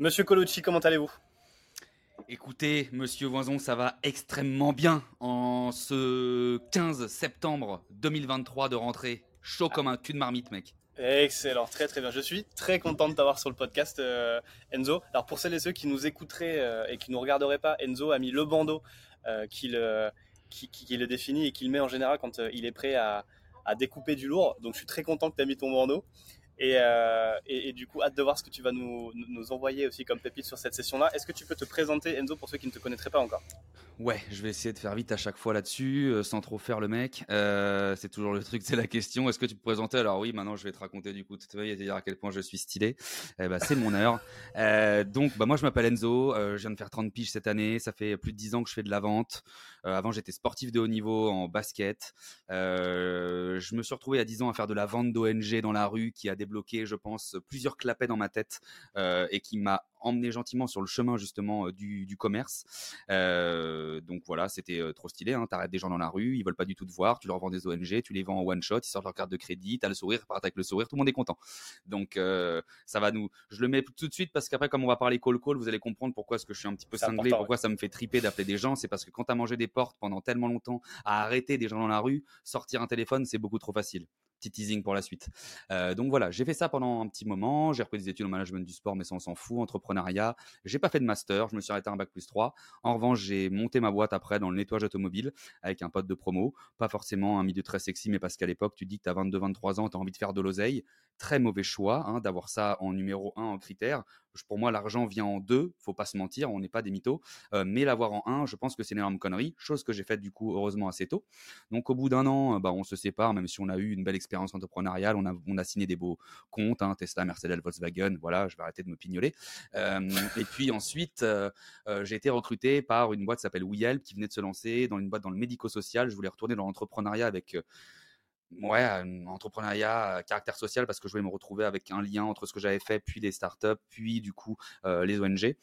Monsieur Colucci, comment allez-vous? Écoutez, monsieur Voison, ça va extrêmement bien en ce 15 septembre 2023 de rentrée. Chaud comme un cul de marmite, mec. Excellent, très très bien. Je suis très content de t'avoir sur le podcast, euh, Enzo. Alors pour celles et ceux qui nous écouteraient euh, et qui ne nous regarderaient pas, Enzo a mis le bandeau euh, qui, le, qui, le définit et qu'il met en général quand il est prêt à, à, découper du lourd. Donc je suis très content que tu aies mis ton bandeau. Euh, et, et, du coup, hâte de voir ce que tu vas nous, nous envoyer aussi comme pépite sur cette session-là. Est-ce que tu peux te présenter, Enzo, pour ceux qui ne te connaîtraient pas encore? Ouais, je vais essayer de faire vite à chaque fois là-dessus, euh, sans trop faire le mec. Euh, c'est toujours le truc, c'est la question. Est-ce que tu peux te présenter Alors oui, maintenant je vais te raconter du coup, tu vas dire à quel point je suis stylé. Eh ben, c'est mon heure. Donc, bah, moi je m'appelle Enzo, je viens de faire 30 piges cette année. Ça fait plus de 10 ans que je fais de la vente. Avant, j'étais sportif de haut niveau en basket. je me suis retrouvé à 10 ans à faire de la vente d'ONG dans la rue, qui a débloqué, je pense, plusieurs clapets dans ma tête et qui m'a emmené gentiment sur le chemin justement du, du commerce. Euh, donc voilà, c'était trop stylé. Hein. T'arrêtes des gens dans la rue, ils veulent pas du tout te voir, tu leur vends des ONG, tu les vends en one shot, ils sortent leur carte de crédit, t'as le sourire, partent avec le sourire, tout le monde est content. Donc euh, ça va nous. Je le mets tout de suite parce qu'après, comme on va parler call call, vous allez comprendre pourquoi est-ce que je suis un petit peu cinglé, pourquoi ça me fait triper d'appeler des gens. C'est parce que quand t'as mangé des portes pendant tellement longtemps à arrêter des gens dans la rue, sortir un téléphone, c'est beaucoup trop facile teasing pour la suite. Euh, donc voilà, j'ai fait ça pendant un petit moment. J'ai repris des études en management du sport, mais ça on s'en fout. Entrepreneuriat. J'ai pas fait de master. Je me suis arrêté à un bac plus 3. En revanche, j'ai monté ma boîte après dans le nettoyage automobile avec un pote de promo. Pas forcément un milieu très sexy, mais parce qu'à l'époque, tu dis que tu as 22-23 ans, tu as envie de faire de l'oseille. Très mauvais choix hein, d'avoir ça en numéro 1 en critère pour moi, l'argent vient en deux, faut pas se mentir, on n'est pas des mythos. Euh, mais l'avoir en un, je pense que c'est une énorme connerie, chose que j'ai faite du coup heureusement assez tôt. Donc au bout d'un an, bah, on se sépare, même si on a eu une belle expérience entrepreneuriale, on a, signé des beaux comptes, hein, Tesla, Mercedes, Volkswagen, voilà, je vais arrêter de me pignoler. Euh, et puis ensuite, euh, j'ai été recruté par une boîte qui s'appelle WeHelp, qui venait de se lancer dans une boîte dans le médico-social. Je voulais retourner dans l'entrepreneuriat avec ouais, un entrepreneuriat caractère social parce que je voulais me retrouver avec un lien entre ce que j'avais fait, puis les startups, puis du coup les ONG.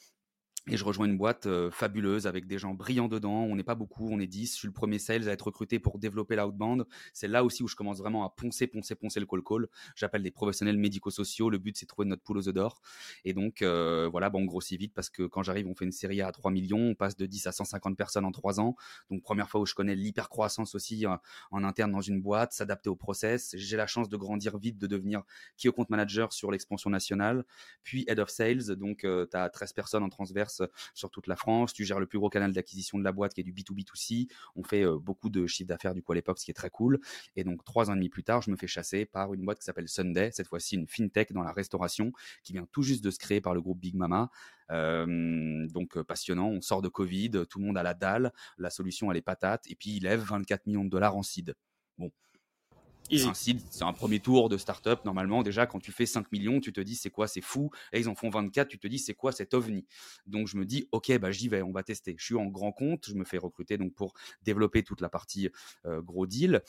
Et je rejoins une boîte fabuleuse avec des gens brillants dedans. On n'est pas beaucoup, on est 10. Je suis le premier sales à être recruté pour développer l'outbound. C'est là aussi où je commence vraiment à poncer, poncer, poncer le call call. J'appelle des professionnels médico-sociaux. Le but, c'est de trouver notre poule aux œufs d'or. Et donc, voilà, bon, on grossit vite parce que quand j'arrive, on fait une série à 3 millions. On passe de 10 à 150 personnes en 3 ans. Donc, première fois où je connais l'hyper-croissance aussi en interne dans une boîte, s'adapter au process. J'ai la chance de grandir vite, de devenir key account manager sur l'expansion nationale. Puis head of sales. Donc, tu as 13 personnes en transverse sur toute la France. Tu gères le plus gros canal d'acquisition de la boîte qui est du B2B2C. On fait euh, beaucoup de chiffre d'affaires du coup à l'époque, ce qui est très cool. Et donc trois ans et demi plus tard, je me fais chasser par une boîte qui s'appelle Sunday, cette fois-ci une fintech dans la restauration qui vient tout juste de se créer par le groupe Big Mama. Euh, donc euh, passionnant, on sort de Covid, tout le monde a la dalle, la solution elle est patate, et puis il lève 24 millions de dollars en seed. Bon, c'est un premier tour de start-up. Normalement, déjà, quand tu fais 5 millions, tu te dis c'est quoi, c'est fou. Et ils en font 24, tu te dis c'est quoi cet ovni? Donc, je me dis, OK, bah, j'y vais, on va tester. Je suis en grand compte, je me fais recruter donc pour développer toute la partie euh, gros deal.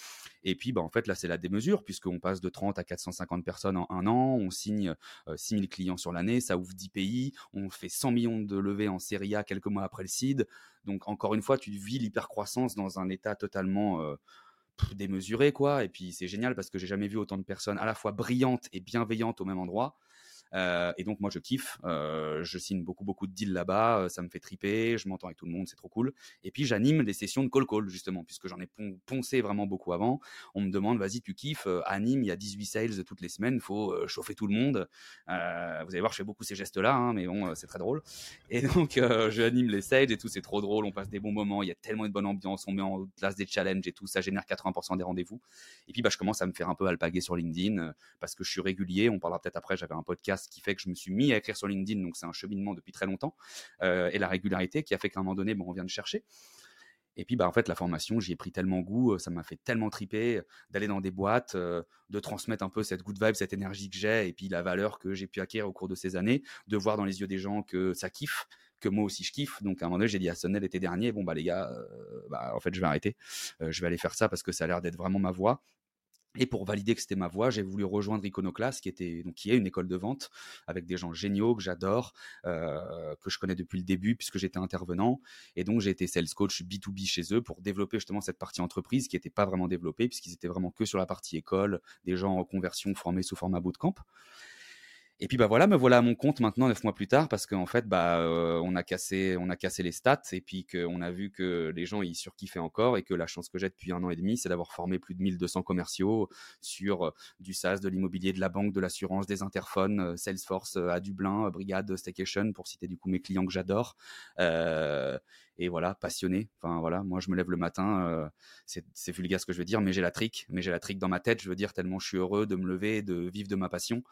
Et puis, bah, en fait, là, c'est la démesure, puisqu'on passe de 30 à 450 personnes en un an. On signe 6000 euh, clients sur l'année, ça ouvre 10 pays. On fait 100 millions de levées en série A quelques mois après le seed. Donc, encore une fois, tu vis l'hypercroissance dans un état totalement. Euh, démesuré quoi. Et puis c'est génial parce que j'ai jamais vu autant de personnes à la fois brillantes et bienveillantes au même endroit euh, et donc moi je kiffe, euh, je signe beaucoup beaucoup de deals là-bas, euh, ça me fait triper, je m'entends avec tout le monde, c'est trop cool. Et puis j'anime des sessions de call call justement, puisque j'en ai poncé vraiment beaucoup avant. On me demande, vas-y tu kiffes, anime, il y a 18 sales toutes les semaines, faut chauffer tout le monde. vous allez voir, je fais beaucoup ces gestes-là, hein, mais bon, c'est très drôle. Et donc je anime les sales et tout, c'est trop drôle, on passe des bons moments, il y a tellement de bonne ambiance, on met en place des challenges et tout, ça génère 80% des rendez-vous. Et puis bah je commence à me faire un peu alpaguer sur LinkedIn parce que je suis régulier. On parlera peut-être après. J'avais un podcast qui fait que je me suis mis à écrire sur LinkedIn, donc c'est un cheminement depuis très longtemps, euh, et la régularité qui a fait qu'à un moment donné, bon, on vient de chercher. Et puis, bah, en fait, la formation, j'y ai pris tellement goût, euh, ça m'a fait tellement triper euh, d'aller dans des boîtes, de transmettre un peu cette good vibe, cette énergie que j'ai, et puis la valeur que j'ai pu acquérir au cours de ces années, de voir dans les yeux des gens que ça kiffe, que moi aussi je kiffe. Donc, à un moment donné, j'ai dit à Sonnet l'été dernier, bon, bah, les gars, bah, en fait, je vais arrêter. je vais aller faire ça parce que ça a l'air d'être vraiment ma voie. Et pour valider que c'était ma voix, j'ai voulu rejoindre Iconoclast, qui était donc qui est une école de vente avec des gens géniaux que j'adore, euh, que je connais depuis le début puisque j'étais intervenant. Et donc j'ai été sales coach B2B chez eux pour développer justement cette partie entreprise qui n'était pas vraiment développée puisqu'ils étaient vraiment que sur la partie école, des gens en conversion formés sous format bootcamp. Et puis bah voilà, me voilà à mon compte maintenant neuf mois plus tard parce qu'en fait bah euh, on a cassé on a cassé les stats et puis qu'on a vu que les gens ils surkiffaient encore et que la chance que j'ai depuis un an et demi c'est d'avoir formé plus de 1200 commerciaux sur euh, du SaaS, de l'immobilier, de la banque, de l'assurance, des interphones, euh, Salesforce à Dublin, Brigade, Staycation pour citer du coup mes clients que j'adore et voilà, passionné. Enfin voilà, moi je me lève le matin, euh, c'est vulgaire ce que je veux dire, mais j'ai la trique, mais j'ai la trique dans ma tête, je veux dire tellement je suis heureux de me lever, de vivre de ma passion,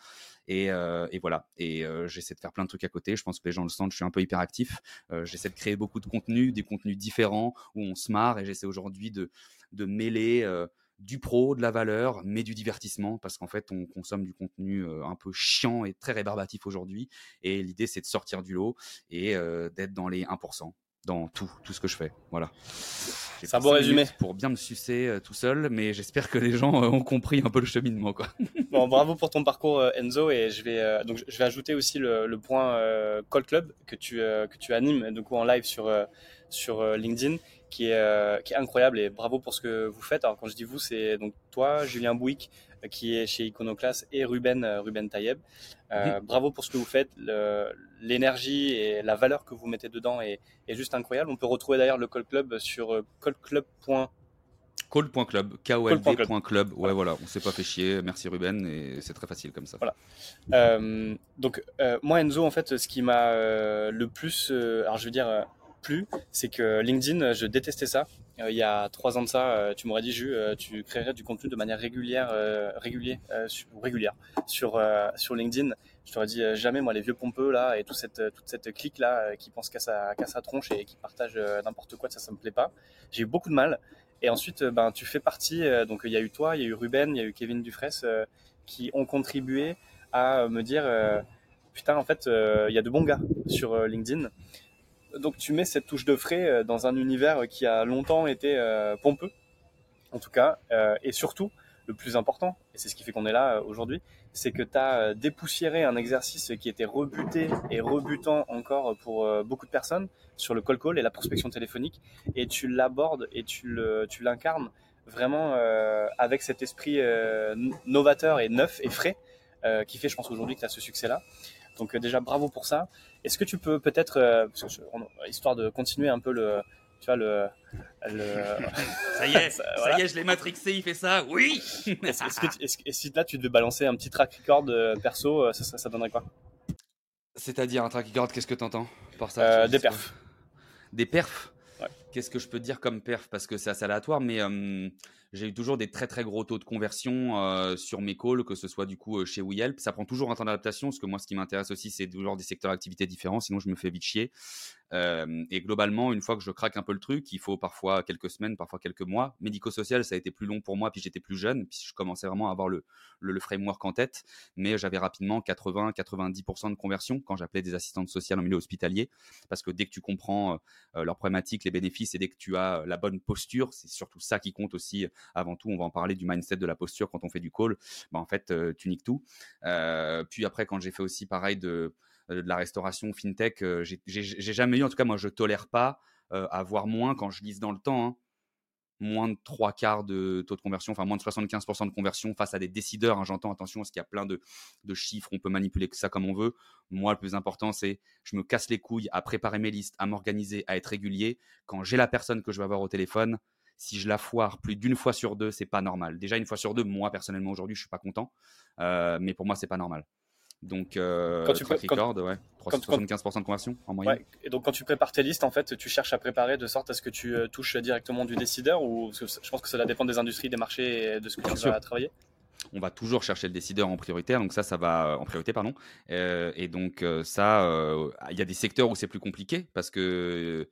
et, euh, voilà. Et euh, j'essaie de faire plein de trucs à côté. Je pense que les gens le sentent, je suis un peu hyperactif. j'essaie de créer beaucoup de contenus, des contenus différents où on se marre, et j'essaie aujourd'hui de de mêler du pro, de la valeur, mais du divertissement, parce qu'en fait, on consomme du contenu un peu chiant et très rébarbatif aujourd'hui. Et l'idée, c'est de sortir du lot et d'être dans les 1% dans tout, tout ce que je fais. Voilà. C'est un bon résumé. Pour bien me sucer euh, tout seul, mais j'espère que les gens euh, ont compris un peu le cheminement. Quoi. bon, bravo pour ton parcours, euh, Enzo. Et je vais, donc, je vais ajouter aussi le, le point Call Club que tu, que tu animes du coup, en live sur, sur LinkedIn. Qui est, qui est incroyable et bravo pour ce que vous faites. Alors quand je dis vous, c'est donc toi, Julien Bouic, qui est chez Iconoclast, et Ruben, Ruben Tayeb. Mhm. Bravo pour ce que vous faites. L'énergie et la valeur que vous mettez dedans est, est juste incroyable. On peut retrouver d'ailleurs le Call Club sur callclub.com Call.club, K-O-L-D.club. Ouais, voilà, on s'est pas fait chier. Merci Ruben, et c'est très facile comme ça. Voilà. Euh, donc, euh, moi, Enzo, en fait, ce qui m'a euh, le plus, alors je veux dire, plu, c'est que LinkedIn, je détestais ça. il y a trois ans de ça, tu m'aurais dit, Jus, tu créerais du contenu de manière régulière, régulier, régulière sur, sur LinkedIn je t'aurais dit jamais moi les vieux pompeux là et toute cette clique là qui pense qu'à sa, tronche et qui partage n'importe quoi ça ça me plaît pas j'ai eu beaucoup de mal et ensuite, euh, ben, tu fais partie, euh, donc il y a eu toi, il y a eu Ruben, il y a eu Kevin Dufresne euh, qui ont contribué à me dire putain, en fait, il y a de bons gars sur LinkedIn. Donc tu mets cette touche de frais dans un univers qui a longtemps été pompeux, en tout cas, et surtout, le plus important, et c'est ce qui fait qu'on est là aujourd'hui, c'est que tu as dépoussiéré un exercice qui était rebuté et rebutant encore pour beaucoup de personnes, sur le call call et la prospection téléphonique et tu l'abordes et tu l'incarnes vraiment euh, avec cet esprit euh, novateur et neuf et frais euh, qui fait je pense aujourd'hui que tu as ce succès là donc déjà bravo pour ça. Est-ce que tu peux peut-être histoire de continuer un peu le tu vois le, ça y est ça, y est je l'ai matrixé il fait ça. Oui. Est-ce, que est si là tu devais balancer un petit track record perso ça, ça, donnerait quoi? C'est-à-dire un track record qu'est-ce que tu entends par ça? Des perfs. Des perfs? Qu'est-ce que je peux dire comme perf? Parce que c'est assez aléatoire, mais j'ai eu toujours des très très gros taux de conversion sur mes calls, que ce soit du coup chez WeHelp. Ça prend toujours un temps d'adaptation, parce que moi, ce qui m'intéresse aussi, c'est toujours des secteurs d'activité différents, sinon je me fais vite chier. et globalement, une fois que je craque un peu le truc, il faut parfois quelques semaines, parfois quelques mois. Médico-social, ça a été plus long pour moi, puis j'étais plus jeune, puis je commençais vraiment à avoir le, le, framework en tête, mais j'avais rapidement 80-90% de conversion quand j'appelais des assistantes sociales en milieu hospitalier, parce que dès que tu comprends leurs problématiques, les bénéfices, et dès que tu as la bonne posture, c'est surtout ça qui compte aussi avant tout, on va en parler du mindset, de la posture quand on fait du call. Bah, en fait, euh, tu niques tout. Euh, puis après, quand j'ai fait aussi pareil de, euh, de la restauration fintech, j'ai jamais eu, en tout cas, moi, je tolère pas avoir moins quand je lise dans le temps. Hein, moins de trois quarts de taux de conversion, enfin moins de 75% de conversion face à des décideurs. Hein, j'entends, attention, parce qu'il y a plein de, chiffres, on peut manipuler ça comme on veut. Moi, le plus important, c'est je me casse les couilles à préparer mes listes, à m'organiser, à être régulier. Quand j'ai la personne que je vais avoir au téléphone, si je la foire plus d'une fois sur deux, c'est pas normal. Déjà une fois sur deux, moi personnellement aujourd'hui, je suis pas content, euh, mais pour moi c'est pas normal. Donc euh, quand tu track record, ouais, 75% de conversion en moyenne. Ouais. Et donc quand tu prépares tes listes, en fait, tu cherches à préparer de sorte à ce que tu euh, touches directement du décideur ou je pense que cela dépend des industries, des marchés et de ce que tu vas travailler? On va toujours chercher le décideur en prioritaire, donc ça, ça va en priorité, pardon. et donc ça, il y a des secteurs où c'est plus compliqué parce que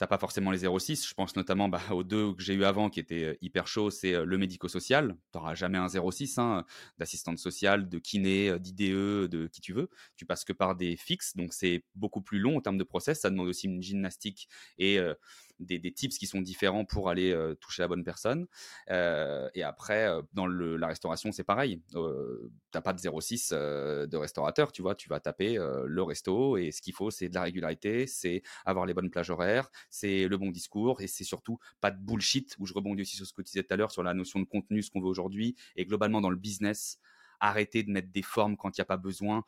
t'as pas forcément les 06. Je pense notamment bah, aux deux que j'ai eu avant qui étaient hyper chauds, c'est le médico-social. Tu n'auras jamais un 06 hein, d'assistante sociale, de kiné, d'IDE, de qui tu veux. Tu passes que par des fixes, donc c'est beaucoup plus long en termes de process. Ça demande aussi une gymnastique et des, tips qui sont différents pour aller euh, toucher la bonne personne. Euh, et après, euh, dans la restauration, c'est pareil. tu n'as pas de 06 de restaurateur, tu vois. Tu vas taper le resto et ce qu'il faut, c'est de la régularité, c'est avoir les bonnes plages horaires, c'est le bon discours et c'est surtout pas de bullshit où je rebondis aussi sur ce que tu disais tout à l'heure sur la notion de contenu, ce qu'on veut aujourd'hui et globalement dans le business arrêter de mettre des formes quand il n'y a pas besoin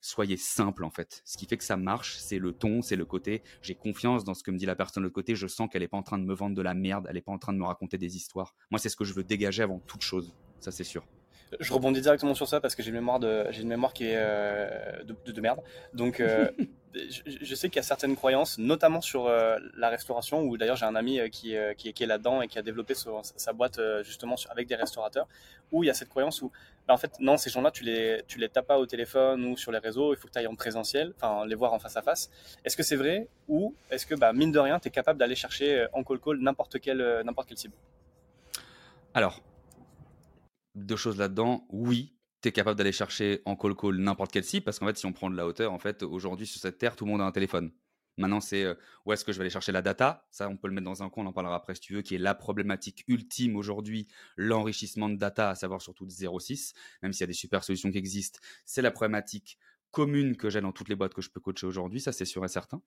soyez simple en fait. Ce qui fait que ça marche, c'est le ton, c'est le côté. J'ai confiance dans ce que me dit la personne de l'autre côté. Je sens qu'elle n'est pas en train de me vendre de la merde, elle n'est pas en train de me raconter des histoires. Moi, c'est ce que je veux dégager avant toute chose. Ça, c'est sûr je rebondis directement sur ça parce que j'ai une mémoire de, j'ai une mémoire qui est euh, de, merde. Donc, euh, je, sais qu'il y a certaines croyances, notamment sur euh, la restauration, où d'ailleurs j'ai un ami qui, qui, est là-dedans et qui a développé sa boîte justement avec des restaurateurs, où il y a cette croyance où, bah, en fait, non, ces gens-là, tu les, tu les tapes pas au téléphone ou sur les réseaux, il faut que tu ailles en présentiel, enfin, les voir en face à face. Est-ce que c'est vrai ou est-ce que, bah, mine de rien, tu es capable d'aller chercher en call-call n'importe quelle, n'importe quelle cible? Alors, deux choses là-dedans. Oui, tu es capable d'aller chercher en call call n'importe quel cible parce qu'en fait, si on prend de la hauteur, en fait, aujourd'hui sur cette terre, tout le monde a un téléphone. Maintenant, c'est où est-ce que je vais aller chercher la data? Ça, on peut le mettre dans un coin, on en parlera après si tu veux, qui est la problématique ultime aujourd'hui, l'enrichissement de data, à savoir surtout de 0,6, même s'il y a des super solutions qui existent. C'est la problématique commune que j'ai dans toutes les boîtes que je peux coacher aujourd'hui, ça c'est sûr et certain.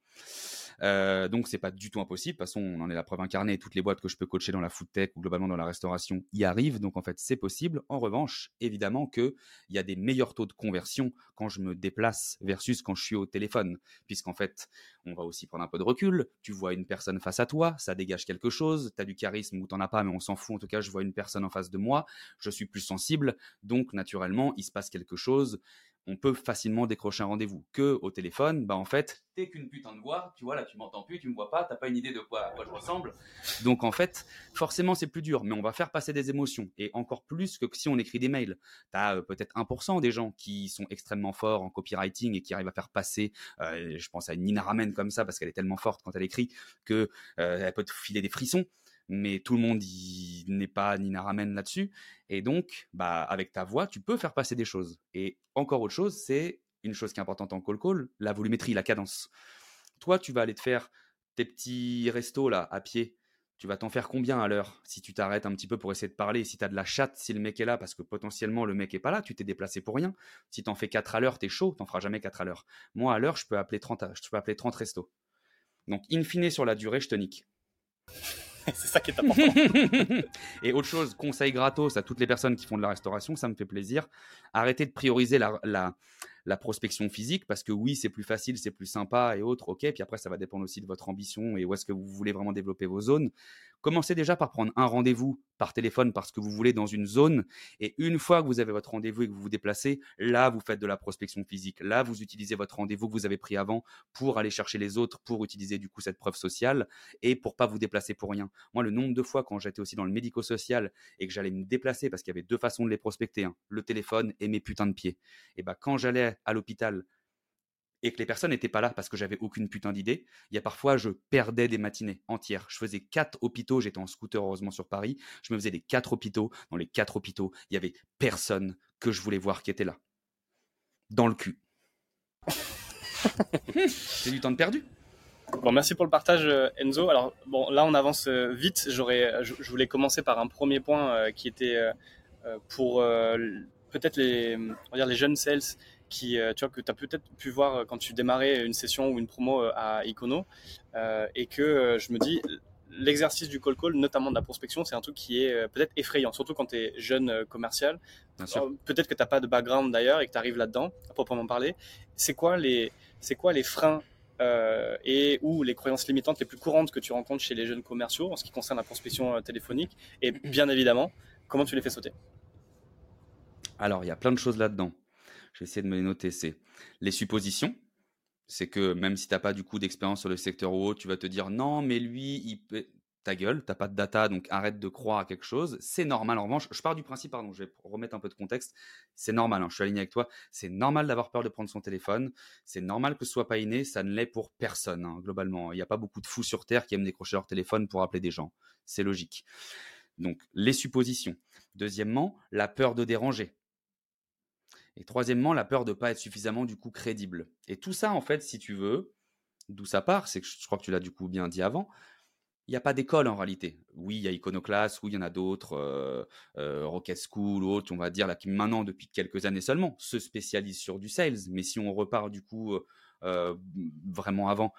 Euh, donc c'est pas du tout impossible. De toute façon, on en est la preuve incarnée. Toutes les boîtes que je peux coacher dans la food tech ou globalement dans la restauration y arrivent. Donc en fait, c'est possible. En revanche, évidemment que il y a des meilleurs taux de conversion quand je me déplace versus quand je suis au téléphone, puisqu'en fait, on va aussi prendre un peu de recul. Tu vois une personne face à toi, ça dégage quelque chose. Tu as du charisme ou t'en as pas, mais on s'en fout. En tout cas, je vois une personne en face de moi. Je suis plus sensible, donc naturellement, il se passe quelque chose on peut facilement décrocher un rendez-vous. Que au téléphone, bah en fait, qu'une putain de voix, tu vois, là tu m'entends plus, tu me vois pas, t'as pas une idée de quoi, je ressemble. Donc en fait, forcément c'est plus dur, mais on va faire passer des émotions. Et encore plus que si on écrit des mails. T'as euh, peut-être 1% des gens qui sont extrêmement forts en copywriting et qui arrivent à faire passer, euh, je pense à Nina Ramen comme ça, parce qu'elle est tellement forte quand elle écrit, que euh, elle peut te filer des frissons mais tout le monde n'est pas Nina Ramen là-dessus. Et donc, bah, avec ta voix, tu peux faire passer des choses. Et encore autre chose, c'est une chose qui est importante en call call, la volumétrie, la cadence. Toi, tu vas aller te faire tes petits restos là à pied. Tu vas t'en faire combien à l'heure si tu t'arrêtes un petit peu pour essayer de parler Si tu as de la chatte, si le mec est là, parce que potentiellement le mec est pas là, tu t'es déplacé pour rien. Si tu en fais 4 à l'heure, tu es chaud, t'en feras jamais 4 à l'heure. Moi, à l'heure, je peux appeler 30, je peux appeler 30 restos. Donc, in fine, sur la durée, je te nique. c'est ça qui est important. et autre chose, conseil gratos à toutes les personnes qui font de la restauration, ça me fait plaisir. Arrêtez de prioriser la, la, la prospection physique parce que oui, c'est plus facile, c'est plus sympa et autres. Ok, puis après, ça va dépendre aussi de votre ambition et où est-ce que vous voulez vraiment développer vos zones. Commencez déjà par prendre un rendez-vous par téléphone parce que vous voulez dans une zone. Et une fois que vous avez votre rendez-vous et que vous vous déplacez, là, vous faites de la prospection physique. Là, vous utilisez votre rendez-vous que vous avez pris avant pour aller chercher les autres, pour utiliser du coup cette preuve sociale et pour pas vous déplacer pour rien. Moi, le nombre de fois quand j'étais aussi dans le médico-social et que j'allais me déplacer parce qu'il y avait deux façons de les prospecter, hein, le téléphone et mes putains de pieds. Et bah, quand j'allais à l'hôpital et que les personnes n'étaient pas là parce que j'avais aucune putain d'idée, il y a parfois je perdais des matinées entières. Je faisais quatre hôpitaux, j'étais en scooter heureusement sur Paris, je me faisais des quatre hôpitaux. Dans les quatre hôpitaux, il y avait personne que je voulais voir qui était là. Dans le cul. C'est du temps de perdu. Bon, merci pour le partage, euh, Enzo. Alors, bon, là, on avance euh, vite. J'aurais, je, voulais commencer par un premier point euh, qui était pour peut-être les, on va dire les jeunes sales qui, euh, tu vois, que tu as peut-être pu voir euh, quand tu démarrais une session ou une promo euh, à Icono, et que je me dis, l'exercice du call call, notamment de la prospection, c'est un truc qui est peut-être effrayant, surtout quand tu es jeune commercial. Peut-être que tu n'as pas de background d'ailleurs et que tu arrives là-dedans, à proprement parler. C'est quoi les, c'est quoi les freins et ou les croyances limitantes les plus courantes que tu rencontres chez les jeunes commerciaux en ce qui concerne la prospection téléphonique? Et bien évidemment, comment tu les fais sauter? Alors, il y a plein de choses là-dedans. Je vais essayer de me les noter. C'est les suppositions. C'est que même si tu n'as pas du coup d'expérience sur le secteur ou autre, tu vas te dire non, mais lui, ta gueule, t'as pas de data, donc arrête de croire à quelque chose. C'est normal. En revanche, je pars du principe, pardon, je vais remettre un peu de contexte. C'est normal, hein, je suis aligné avec toi. C'est normal d'avoir peur de prendre son téléphone. C'est normal que ce soit pas inné. Ça ne l'est pour personne, hein, globalement. Il n'y a pas beaucoup de fous sur Terre qui aiment décrocher leur téléphone pour appeler des gens. C'est logique. Donc, les suppositions. Deuxièmement, la peur de déranger. Et troisièmement, la peur de pas être suffisamment du coup crédible. Et tout ça, en fait, si tu veux, d'où ça part, c'est que je crois que tu l'as du coup bien dit avant, il n'y a pas d'école en réalité. Oui, il y a Iconoclast, oui, il y en a d'autres, euh, euh, Rocket School, autres, on va dire, là, qui maintenant, depuis quelques années seulement, se spécialisent sur du sales. Mais si on repart du coup euh, vraiment avant,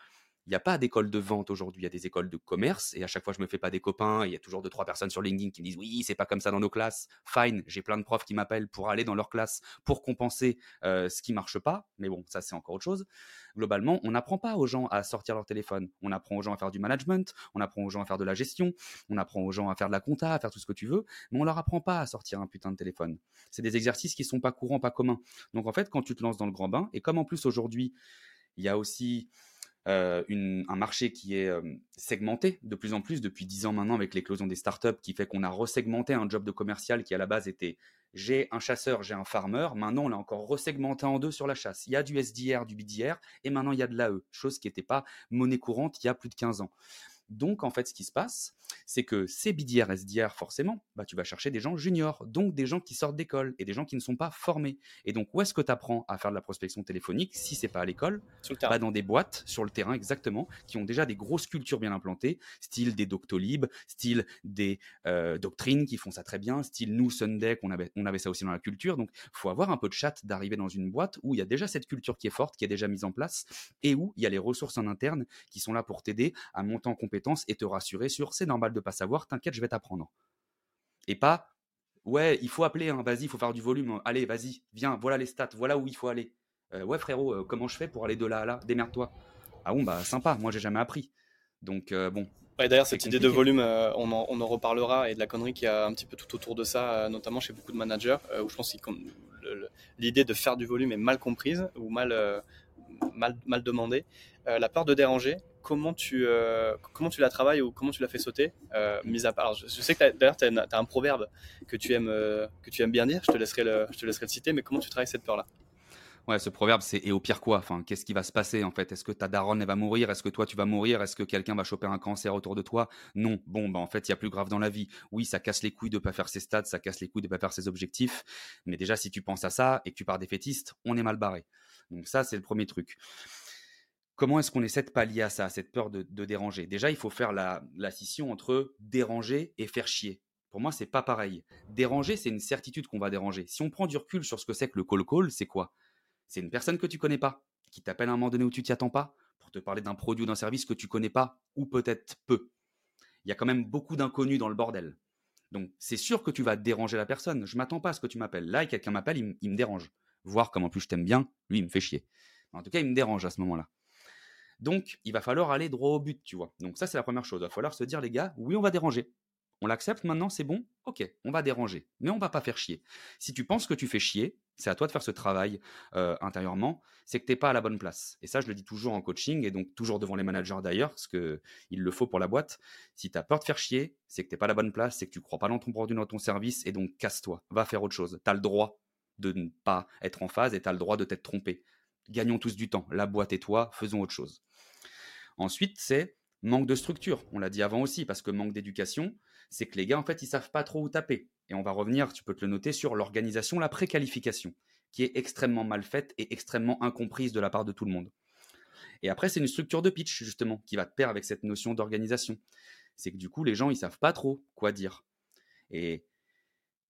Il n'y a pas d'école de vente aujourd'hui, il y a des écoles de commerce et à chaque fois je me fais pas des copains, il y a toujours deux trois personnes sur LinkedIn qui me disent oui, c'est pas comme ça dans nos classes. Fine, j'ai plein de profs qui m'appellent pour aller dans leur classe pour compenser ce qui marche pas, mais bon, ça c'est encore autre chose. Globalement, on n'apprend pas aux gens à sortir leur téléphone, on apprend aux gens à faire du management, on apprend aux gens à faire de la gestion, on apprend aux gens à faire de la compta, à faire tout ce que tu veux, mais on leur apprend pas à sortir un putain de téléphone. C'est des exercices qui sont pas courants, pas communs. Donc en fait, quand tu te lances dans le grand bain et comme en plus aujourd'hui, il y a aussi euh, un marché qui est euh, segmenté de plus en plus depuis 10 ans maintenant avec l'éclosion des startups qui fait qu'on a resegmenté un job de commercial qui à la base était j'ai un chasseur, j'ai un farmer. Maintenant, on l'a encore resegmenté en deux sur la chasse. Il y a du SDR, du BDR, et maintenant il y a de l'AE, chose qui n'était pas monnaie courante il y a plus de 15 ans. Donc, en fait, ce qui se passe, c'est que ces BDR, SDR, forcément, bah, tu vas chercher des gens juniors, donc des gens qui sortent d'école et des gens qui ne sont pas formés. Et donc, où est-ce que tu apprends à faire de la prospection téléphonique si c'est pas à l'école. Bah, dans des boîtes, sur le terrain, exactement, qui ont déjà des grosses cultures bien implantées, style des Doctolib, style des euh, doctrines qui font ça très bien, style nous, Sunday, on avait, on avait ça aussi dans la culture. Donc, faut avoir un peu de chat d'arriver dans une boîte où il y a déjà cette culture qui est forte, qui est déjà mise en place, et où il y a les ressources en interne qui sont là pour t'aider à monter en compétences et te rassurer sur c'est normal de pas savoir, t'inquiète, je vais t'apprendre. Et pas, ouais, il faut appeler, hein, vas-y, il faut faire du volume, allez, vas-y, viens, voilà les stats, voilà où il faut aller. Euh, ouais, frérot, euh, comment je fais pour aller de là à là? Démerde-toi. Ah bon, bah sympa, moi j'ai jamais appris. Donc euh, bon. Ouais, D'ailleurs, cette idée de volume, on en, on, en, reparlera et de la connerie qui a un petit peu tout autour de ça, notamment chez beaucoup de managers, où je pense que l'idée de faire du volume est mal comprise ou mal, mal, mal demandée. la peur de déranger, comment tu, euh, comment tu la travailles ou comment tu la fais sauter euh, mis à part, je, sais que d'ailleurs tu as, un proverbe que tu, aimes, euh, que tu aimes bien dire, je te, laisserai le, je te laisserai citer, mais comment tu travailles cette peur-là? Ouais, ce proverbe, c'est et au pire quoi? Enfin, qu'est-ce qui va se passer en fait? Est-ce que ta daronne va mourir? Est-ce que toi tu vas mourir? Est-ce que quelqu'un va choper un cancer autour de toi? Non. Bon, bah en fait, il y a plus grave dans la vie. Oui, ça casse les couilles de pas faire ses stats, ça casse les couilles de pas faire ses objectifs. Mais déjà, si tu penses à ça et que tu pars défaitiste, on est mal barré. Donc ça, c'est le premier truc. Comment est-ce qu'on essaie de pallier à ça, cette peur de, déranger? Déjà, il faut faire la, scission entre déranger et faire chier. Pour moi, c'est pas pareil. Déranger, c'est une certitude qu'on va déranger. Si on prend du recul sur ce que c'est que le call call, c'est quoi? C'est une personne que tu connais pas, qui t'appelle à un moment donné où tu t'y attends pas, pour te parler d'un produit ou d'un service que tu connais pas, ou peut-être peu. Il y a quand même beaucoup d'inconnus dans le bordel. Donc, c'est sûr que tu vas déranger la personne. Je m'attends pas à ce que tu m'appelles. Là, quelqu'un m'appelle, il, il, me dérange. Voir comme en plus je t'aime bien, lui, il me fait chier. En tout cas, il me dérange à ce moment-là. Donc, il va falloir aller droit au but, tu vois. Donc ça, c'est la première chose. Il va falloir se dire, les gars, oui, on va déranger. On l'accepte maintenant, c'est bon Ok, on va déranger. Mais on va pas faire chier. Si tu penses que tu fais chier, c'est à toi de faire ce travail euh, intérieurement, c'est que tu n'es pas à la bonne place. Et ça, je le dis toujours en coaching, et donc toujours devant les managers d'ailleurs, parce qu'il le faut pour la boîte. Si tu as peur de faire chier, c'est que tu n'es pas à la bonne place, c'est que tu crois pas dans ton produit, dans ton service, et donc casse-toi, va faire autre chose. Tu as le droit de ne pas être en phase, et tu as le droit de t'être trompé. Gagnons tous du temps, la boîte et toi, faisons autre chose. Ensuite, c'est manque de structure. On l'a dit avant aussi, parce que manque d'éducation, c'est que les gars, en fait, ils savent pas trop où taper. Et on va revenir, tu peux te le noter, sur l'organisation, la préqualification, qui est extrêmement mal faite et extrêmement incomprise de la part de tout le monde. Et après, c'est une structure de pitch, justement, qui va te perdre avec cette notion d'organisation. C'est que du coup, les gens, ils savent pas trop quoi dire. Et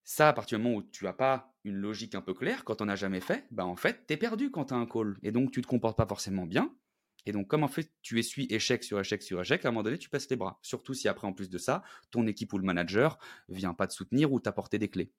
ça, à partir du moment où tu n'as pas une logique un peu claire, quand on n'a jamais fait, bah en fait, tu es perdu quand tu as un call. Et donc, tu te comportes pas forcément bien. Et donc, comme en fait, tu essuies échec sur échec sur échec, à un moment donné, tu passes les bras. Surtout si après, en plus de ça, ton équipe ou le manager vient pas te soutenir ou t'apporter des clés.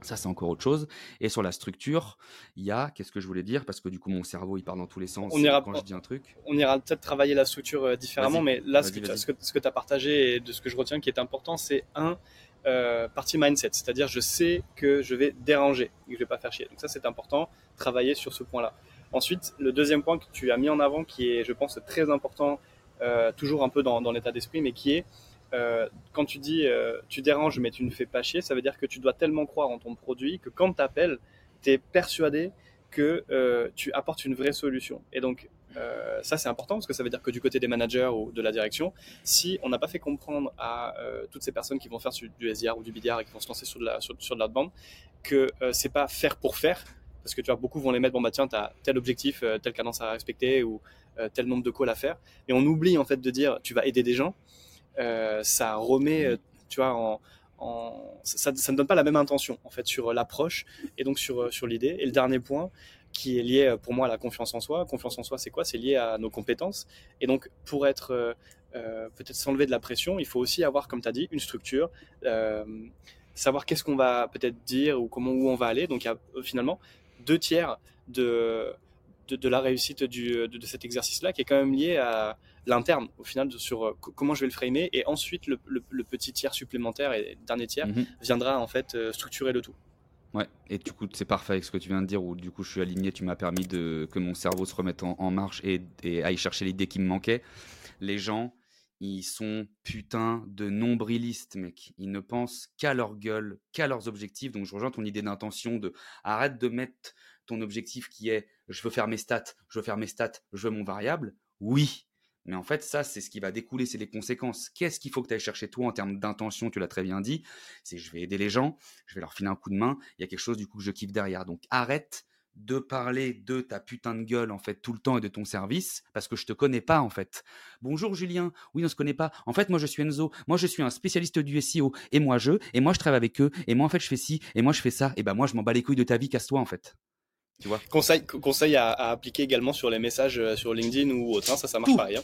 Ça, c'est encore autre chose. Et sur la structure, il y a, qu'est-ce que je voulais dire? Parce que du coup, mon cerveau, il part dans tous les sens on ira, quand je dis un truc. On ira peut-être travailler la structure euh, différemment, mais là, ce que, tu as partagé et de ce que je retiens qui est important, c'est un, euh, partie mindset, c'est-à-dire je sais que je vais déranger et que je vais pas faire chier. Donc ça, c'est important, travailler sur ce point-là. Ensuite, le deuxième point que tu as mis en avant, qui est, je pense, très important, euh, toujours un peu dans, l'état d'esprit, mais qui est euh, quand tu dis euh, tu déranges mais tu ne fais pas chier, ça veut dire que tu dois tellement croire en ton produit que quand tu appelles, tu es persuadé que tu apportes une vraie solution. Et donc, ça c'est important parce que ça veut dire que du côté des managers ou de la direction, si on n'a pas fait comprendre à toutes ces personnes qui vont faire du SDR ou du BDR et qui vont se lancer sur de la, sur, sur de la bande que c'est pas faire pour faire, parce que tu vois, beaucoup vont les mettre, bon bah tiens, tu as tel objectif, euh, telle cadence à respecter ou euh, tel nombre de calls à faire. Et on oublie en fait de dire, tu vas aider des gens. Euh, ça remet, tu vois, ça, ne donne pas la même intention en fait sur l'approche et donc sur, sur l'idée. Et le dernier point, qui est lié pour moi à la confiance en soi. Confiance en soi, c'est quoi? C'est lié à nos compétences. Et donc, pour être peut-être s'enlever de la pression, il faut aussi avoir, comme tu as dit, une structure, savoir qu'est-ce qu'on va peut-être dire ou comment où on va aller. Donc, finalement deux tiers de, de, la réussite du, de, cet exercice-là qui est quand même lié à l'interne, au final, sur comment je vais le framer. Et ensuite, le, petit tiers supplémentaire et dernier tiers mhm. viendra en fait structurer le tout. Ouais, et du coup, c'est parfait avec ce que tu viens de dire, où du coup, je suis aligné, tu m'as permis de, que mon cerveau se remette en, marche et, et aille chercher l'idée qui me manquait. Les gens, ils sont putain de nombrilistes, mec. Ils ne pensent qu'à leur gueule, qu'à leurs objectifs. Donc, je rejoins ton idée d'intention de arrête de mettre ton objectif qui est je veux faire mes stats, je veux faire mes stats, je veux mon variable. Oui, mais en fait, ça, c'est ce qui va découler, c'est les conséquences. Qu'est-ce qu'il faut que tu ailles chercher toi en termes d'intention? Tu l'as très bien dit. C'est je vais aider les gens, je vais leur filer un coup de main. Il y a quelque chose du coup que je kiffe derrière. Donc arrête de parler de ta putain de gueule en fait tout le temps et de ton service parce que je te connais pas en fait. Bonjour Julien, oui on se connaît pas. En fait moi je suis Enzo, moi je suis un spécialiste du SEO et moi je et moi je travaille avec eux. Et moi en fait je fais ci et moi je fais ça. Et ben moi je m'en bats les couilles de ta vie. Casse-toi en fait. Conseil, conseil à, appliquer également sur les messages euh, sur LinkedIn ou autre, hein, ça, ça marche pas rien.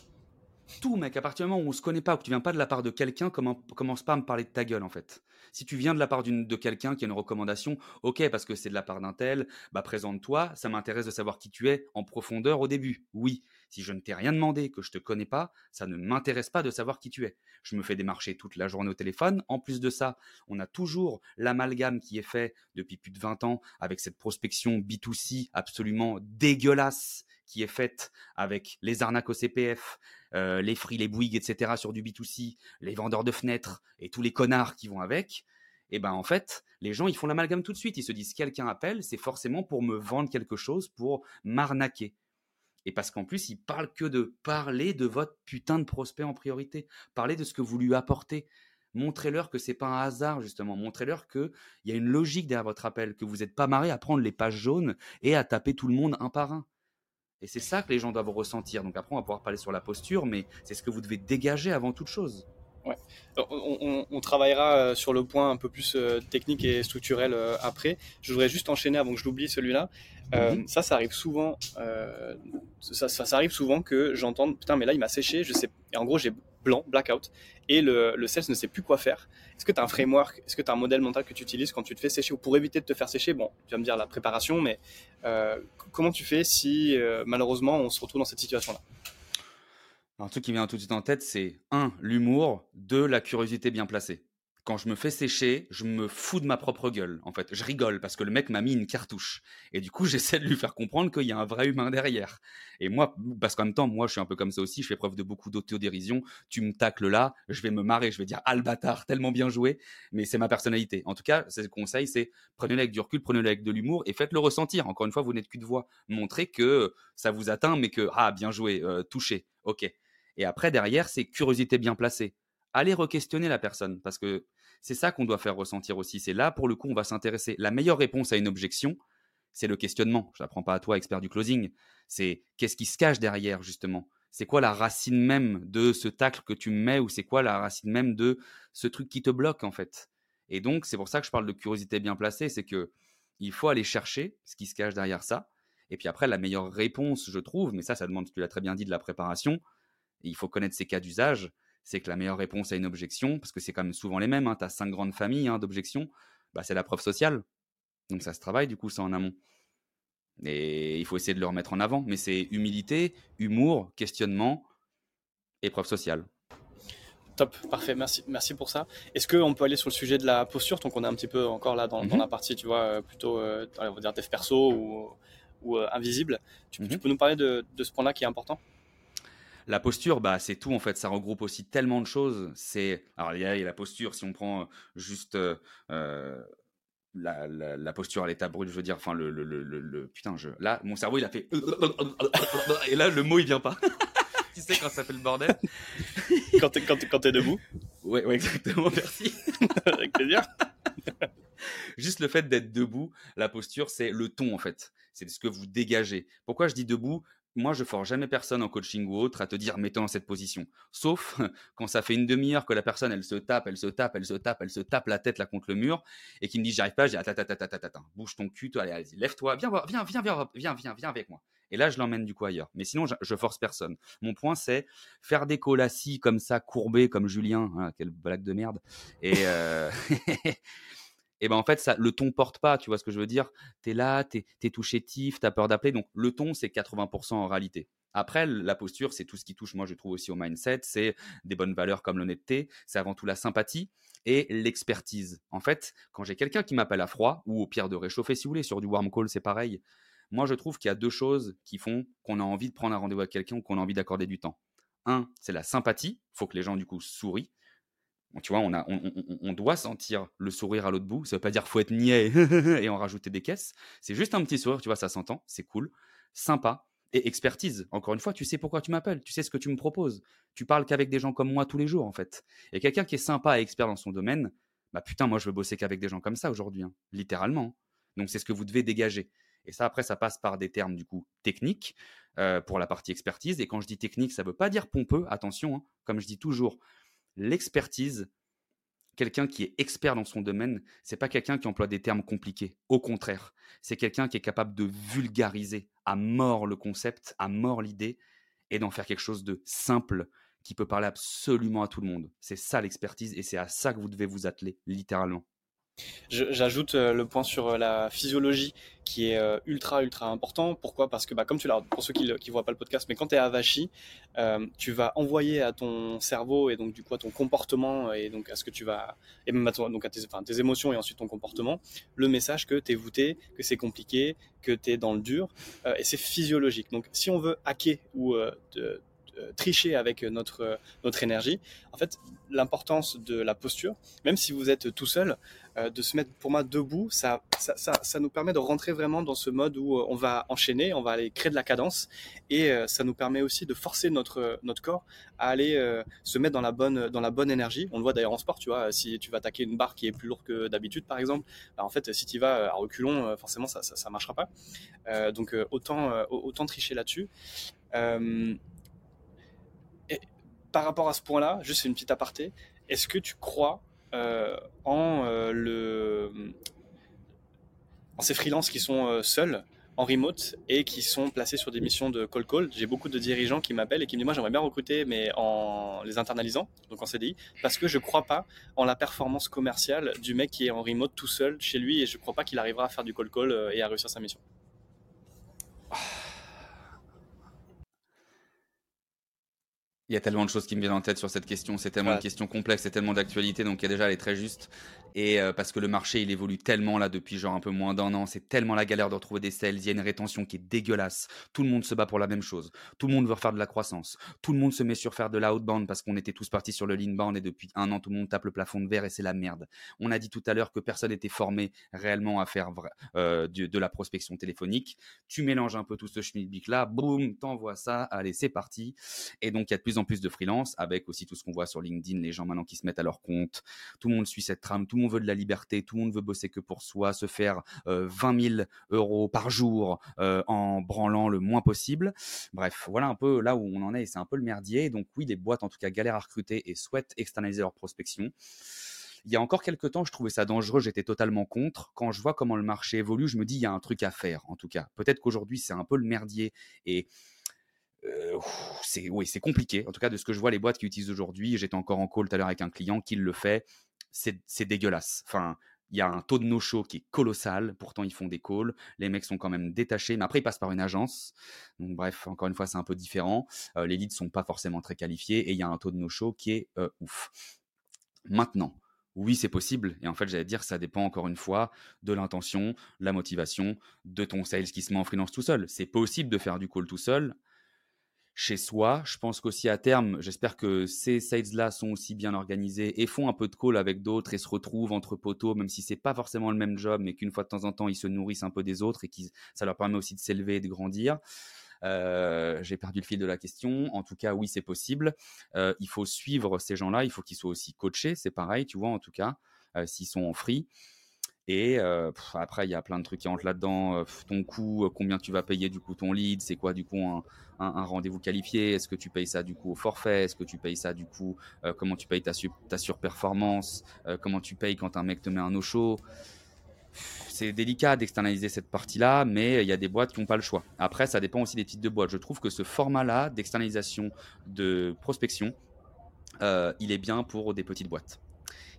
Tout, mec, à partir du moment où on se connaît pas, que tu viens pas de la part de quelqu'un, commence pas à me parler de ta gueule, en fait. Si tu viens de la part de quelqu'un qui a une recommandation, ok, parce que c'est de la part d'un tel, bah présente-toi, ça m'intéresse de savoir qui tu es en profondeur au début, oui. Si je ne t'ai rien demandé, que je te connais pas, ça ne m'intéresse pas de savoir qui tu es. Je me fais démarcher toute la journée au téléphone. En plus de ça, on a toujours l'amalgame qui est fait depuis plus de 20 ans avec cette prospection B2C absolument dégueulasse qui est faite avec les arnaques au CPF, euh, les fris, les Bouygues, etc. sur du B2C, les vendeurs de fenêtres et tous les connards qui vont avec. Et eh ben en fait, les gens ils font l'amalgame tout de suite. Ils se disent quelqu'un appelle, c'est forcément pour me vendre quelque chose, pour m'arnaquer. Et parce qu'en plus, il parle que de parler de votre putain de prospect en priorité. Parler de ce que vous lui apportez. Montrez-leur que c'est pas un hasard, justement. Montrez-leur qu'il y a une logique derrière votre appel, que vous n'êtes pas marré à prendre les pages jaunes et à taper tout le monde un par un. Et c'est ça que les gens doivent ressentir. Donc après, on va pouvoir parler sur la posture, mais c'est ce que vous devez dégager avant toute chose. Ouais. On, travaillera euh, sur le point un peu plus euh, technique et structurel euh, après. Je voudrais juste enchaîner avant que je l'oublie celui-là. Mhm. Ça, ça arrive souvent. ça, ça, arrive souvent que j'entende putain, mais là il m'a séché. Je sais. Et en gros, j'ai blanc, blackout, et le, le sales ne sait plus quoi faire. Est-ce que tu as un framework Est-ce que tu as un modèle mental que tu utilises quand tu te fais sécher ou pour éviter de te faire sécher Bon, tu vas me dire la préparation, mais comment tu fais si malheureusement on se retrouve dans cette situation-là? Un truc qui vient tout de suite en tête, c'est un, l'humour, deux, la curiosité bien placée. Quand je me fais sécher, je me fous de ma propre gueule, en fait. Je rigole parce que le mec m'a mis une cartouche. Et du coup, j'essaie de lui faire comprendre qu'il y a un vrai humain derrière. Et moi, parce qu'en même temps, moi, je suis un peu comme ça aussi, je fais preuve de beaucoup d'autodérision. Tu me tacles là, je vais me marrer, je vais dire, ah le bâtard, tellement bien joué. Mais c'est ma personnalité. En tout cas, c'est le conseil, c'est prenez-le avec du recul, prenez-le avec de l'humour et faites-le ressentir. Encore une fois, vous n'êtes qu'une voix. Montrez que ça vous atteint, mais que, ah, bien joué, euh, touché. Ok. Et après, derrière, c'est curiosité bien placée. Allez re-questionner la personne, parce que c'est ça qu'on doit faire ressentir aussi. C'est là, pour le coup, on va s'intéresser. La meilleure réponse à une objection, c'est le questionnement. Je n'apprends pas à toi, expert du closing. C'est qu'est-ce qui se cache derrière, justement? C'est quoi la racine même de ce tacle que tu me mets, ou c'est quoi la racine même de ce truc qui te bloque, en fait? Et donc, c'est pour ça que je parle de curiosité bien placée, c'est que il faut aller chercher ce qui se cache derrière ça. Et puis après, la meilleure réponse, je trouve, mais ça, ça demande, tu l'as très bien dit, de la préparation, il faut connaître ces cas d'usage, c'est que la meilleure réponse à une objection, parce que c'est quand même souvent les mêmes, hein, tu as cinq grandes familles hein, d'objections, bah, c'est la preuve sociale. Donc ça se travaille du coup, ça en amont. Et il faut essayer de le remettre en avant. Mais c'est humilité, humour, questionnement et preuve sociale. Top, parfait, merci, merci pour ça. Est-ce qu'on peut aller sur le sujet de la posture, tant qu'on est un petit peu encore là dans, mhm. la partie, tu vois, euh, plutôt, euh, on va dire, dev perso ou, euh, invisible. Tu, tu, peux nous parler de, de ce point-là qui est important? La posture, bah, c'est tout en fait. Ça regroupe aussi tellement de choses. C'est alors il y, a la posture. Si on prend juste euh, la, posture à l'état brut, je veux dire, enfin le, le, putain, je là, mon cerveau il a fait et là le mot il vient pas. tu sais quand ça fait le bordel. quand t'es quand, es debout. Ouais, ouais, exactement. Merci. Avec plaisir. Juste le fait d'être debout, la posture, c'est le ton en fait. C'est ce que vous dégagez. Pourquoi je dis debout? Moi, je force jamais personne en coaching ou autre à te dire mets-toi dans cette position. Sauf quand ça fait une demi-heure que la personne, elle se tape, elle se tape, elle se tape, elle se tape la tête là contre le mur et qui me dit j'arrive pas, je dis attends, attends, attends, attends, bouge ton cul, toi, allez, allez lève-toi, viens, viens, viens, viens, viens, viens, viens avec moi. Et là, je l'emmène du coup ailleurs. Mais sinon, je, force personne. Mon point, c'est faire des calls assis comme ça, courbés comme Julien. Hein, quelle blague de merde. Et, euh, et ben en fait, ça, le ton porte pas, tu vois ce que je veux dire? Tu es là, tu es, tout chétif, tu as peur d'appeler. Donc le ton, c'est 80% en réalité. Après, la posture, c'est tout ce qui touche, moi, je trouve aussi au mindset. C'est des bonnes valeurs comme l'honnêteté. C'est avant tout la sympathie et l'expertise. En fait, quand j'ai quelqu'un qui m'appelle à froid, ou au pire de réchauffer, si vous voulez, sur du warm call, c'est pareil. Moi, je trouve qu'il y a deux choses qui font qu'on a envie de prendre un rendez-vous avec quelqu'un ou qu'on a envie d'accorder du temps. Un, c'est la sympathie. Faut que les gens, du coup, sourient tu vois, on, a, on, doit sentir le sourire à l'autre bout. Ça veut pas dire faut être niais et en rajouter des caisses. C'est juste un petit sourire, tu vois, ça s'entend, c'est cool, sympa. Et expertise. Encore une fois, tu sais pourquoi tu m'appelles, tu sais ce que tu me proposes. Tu parles qu'avec des gens comme moi tous les jours, en fait. Et quelqu'un qui est sympa et expert dans son domaine, bah putain, moi je veux bosser qu'avec des gens comme ça aujourd'hui, hein, littéralement. Donc c'est ce que vous devez dégager. Et ça, après, ça passe par des termes du coup techniques euh, pour la partie expertise. Et quand je dis technique, ça ne veut pas dire pompeux. Attention, hein. comme je dis toujours, l'expertise, quelqu'un qui est expert dans son domaine, c'est pas quelqu'un qui emploie des termes compliqués. Au contraire, c'est quelqu'un qui est capable de vulgariser à mort le concept, à mort l'idée, et d'en faire quelque chose de simple qui peut parler absolument à tout le monde. C'est ça l'expertise, et c'est à ça que vous devez vous atteler, littéralement. J'ajoute euh, le point sur euh, la physiologie qui est euh, ultra ultra important. Pourquoi? Parce que bah, comme tu l'as, pour ceux qui ne voient pas le podcast, mais quand tu es avachi, tu vas envoyer à ton cerveau et donc du coup à ton comportement et donc à ce que tu vas et même à, donc à tes, tes, émotions et ensuite ton comportement, le message que tu es voûté, que c'est compliqué, que tu es dans le dur et c'est physiologique. Donc si on veut hacker ou tricher avec notre, notre énergie, en fait l'importance de la posture, même si vous êtes tout seul, euh, de se mettre pour moi debout, ça, ça, nous permet de rentrer vraiment dans ce mode où euh, on va enchaîner, on va aller créer de la cadence et euh, ça nous permet aussi de forcer notre, notre corps à aller se mettre dans la, bonne, dans la bonne énergie. On le voit d'ailleurs en sport, tu vois, si tu vas attaquer une barre qui est plus lourde que d'habitude par exemple, bah, en fait si tu vas à reculons, forcément ça ne marchera pas. donc autant, autant tricher là-dessus. et par rapport à ce point-là, juste une petite aparté, est-ce que tu crois en, euh, le, en ces freelances qui sont euh, seuls en remote et qui sont placés sur des missions de call call. J'ai beaucoup de dirigeants qui m'appellent et qui me disent moi j'aimerais bien recruter mais en les internalisant, donc en CDI, parce que je crois pas en la performance commerciale du mec qui est en remote tout seul chez lui et je crois pas qu'il arrivera à faire du call call et à réussir sa mission. Il y a tellement de choses qui me viennent en tête sur cette question. C'est tellement une question complexe, c'est tellement d'actualité. Donc, déjà, elle est très juste. Et euh, parce que le marché, il évolue tellement là depuis genre un peu moins d'un an. C'est tellement la galère de retrouver des sales. Il y a une rétention qui est dégueulasse. Tout le monde se bat pour la même chose. Tout le monde veut faire de la croissance. Tout le monde se met sur faire de la outbound parce qu'on était tous partis sur le l'inbound et depuis un an, tout le monde tape le plafond de verre et c'est la merde. On a dit tout à l'heure que personne n'était formé réellement à faire euh, de, la prospection téléphonique. Tu mélanges un peu tout ce schmilblick là, boum, t'envoies ça. Allez, c'est parti. Et donc, il y a de plus en plus de freelance, avec aussi tout ce qu'on voit sur LinkedIn, les gens maintenant qui se mettent à leur compte. Tout le monde suit cette trame, tout le monde veut de la liberté, tout le monde veut bosser que pour soi, se faire 20 euh, 000 euros par jour euh, en branlant le moins possible. Bref, voilà un peu là où on en est et c'est un peu le merdier. Donc oui, les boîtes en tout cas galèrent à recruter et souhaitent externaliser leur prospection. Il y a encore quelques temps, je trouvais ça dangereux, j'étais totalement contre. Quand je vois comment le marché évolue, je me dis, il y a un truc à faire, en tout cas. Peut-être qu'aujourd'hui, c'est un peu le merdier et c'est oui, c'est compliqué. En tout cas, de ce que je vois, les boîtes qui utilisent aujourd'hui, j'étais encore en call tout à l'heure avec un client qui le fait, c'est dégueulasse. Enfin, il y a un taux de no-show qui est colossal. Pourtant, ils font des calls. Les mecs sont quand même détachés, mais après, ils passent par une agence. Donc, bref, encore une fois, c'est un peu différent. les leads sont pas forcément très qualifiés et il y a un taux de no-show qui est ouf. Maintenant, oui, c'est possible. Et en fait, j'allais dire, ça dépend encore une fois de l'intention, la motivation, de ton sales qui se met en freelance tout seul. C'est possible de faire du call tout seul chez soi. Je pense qu'aussi à terme, j'espère que ces sales-là sont aussi bien organisés et font un peu de call avec d'autres et se retrouvent entre poteaux, même si c'est pas forcément le même job, mais qu'une fois de temps en temps, ils se nourrissent un peu des autres et que ça leur permet aussi de s'élever et de grandir. Euh, j'ai perdu le fil de la question. En tout cas, oui, c'est possible. Euh, il faut suivre ces gens-là. Il faut qu'ils soient aussi coachés. C'est pareil, tu vois, en tout cas, euh, s'ils sont en free. Et après, il y a plein de trucs qui entrent là-dedans. ton coût, combien tu vas payer du coup ton lead, c'est quoi du coup un, rendez-vous qualifié Est-ce que tu payes ça du coup au forfait Est-ce que tu payes ça du coup Comment tu payes ta, ta surperformance Comment tu payes quand un mec te met un no-show c'est délicat d'externaliser cette partie-là, mais il y a des boîtes qui n'ont pas le choix. Après, ça dépend aussi des types de boîtes. Je trouve que ce format-là d'externalisation de prospection, il est bien pour des petites boîtes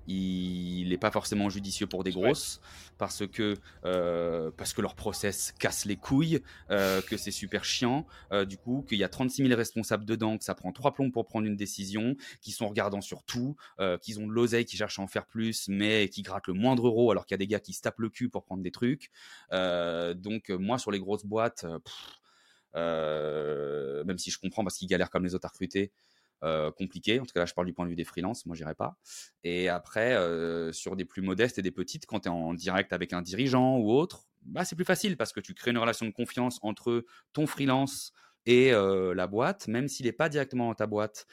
il n'est pas forcément judicieux pour des grosses parce que euh, parce que leur process casse les couilles, euh, que c'est super chiant, euh, du coup qu'il y a 36 000 responsables dedans, que ça prend trois plombs pour prendre une décision, qui sont regardants sur tout, qu'ils ont de l'oseille, qui cherchent à en faire plus, mais qui grattent le moindre euro alors qu'il y a des gars qui se tapent le cul pour prendre des trucs. donc moi sur les grosses boîtes, même si je comprends parce qu'ils galèrent comme les autres à recruter. Euh, compliqué. En tout cas, là, je parle du point de vue des freelances. Moi, j'irai pas. Et après, euh, sur des plus modestes et des petites, quand tu es en direct avec un dirigeant ou autre, bah, c'est plus facile parce que tu crées une relation de confiance entre ton freelance et euh, la boîte, même s'il n'est pas directement dans ta boîte,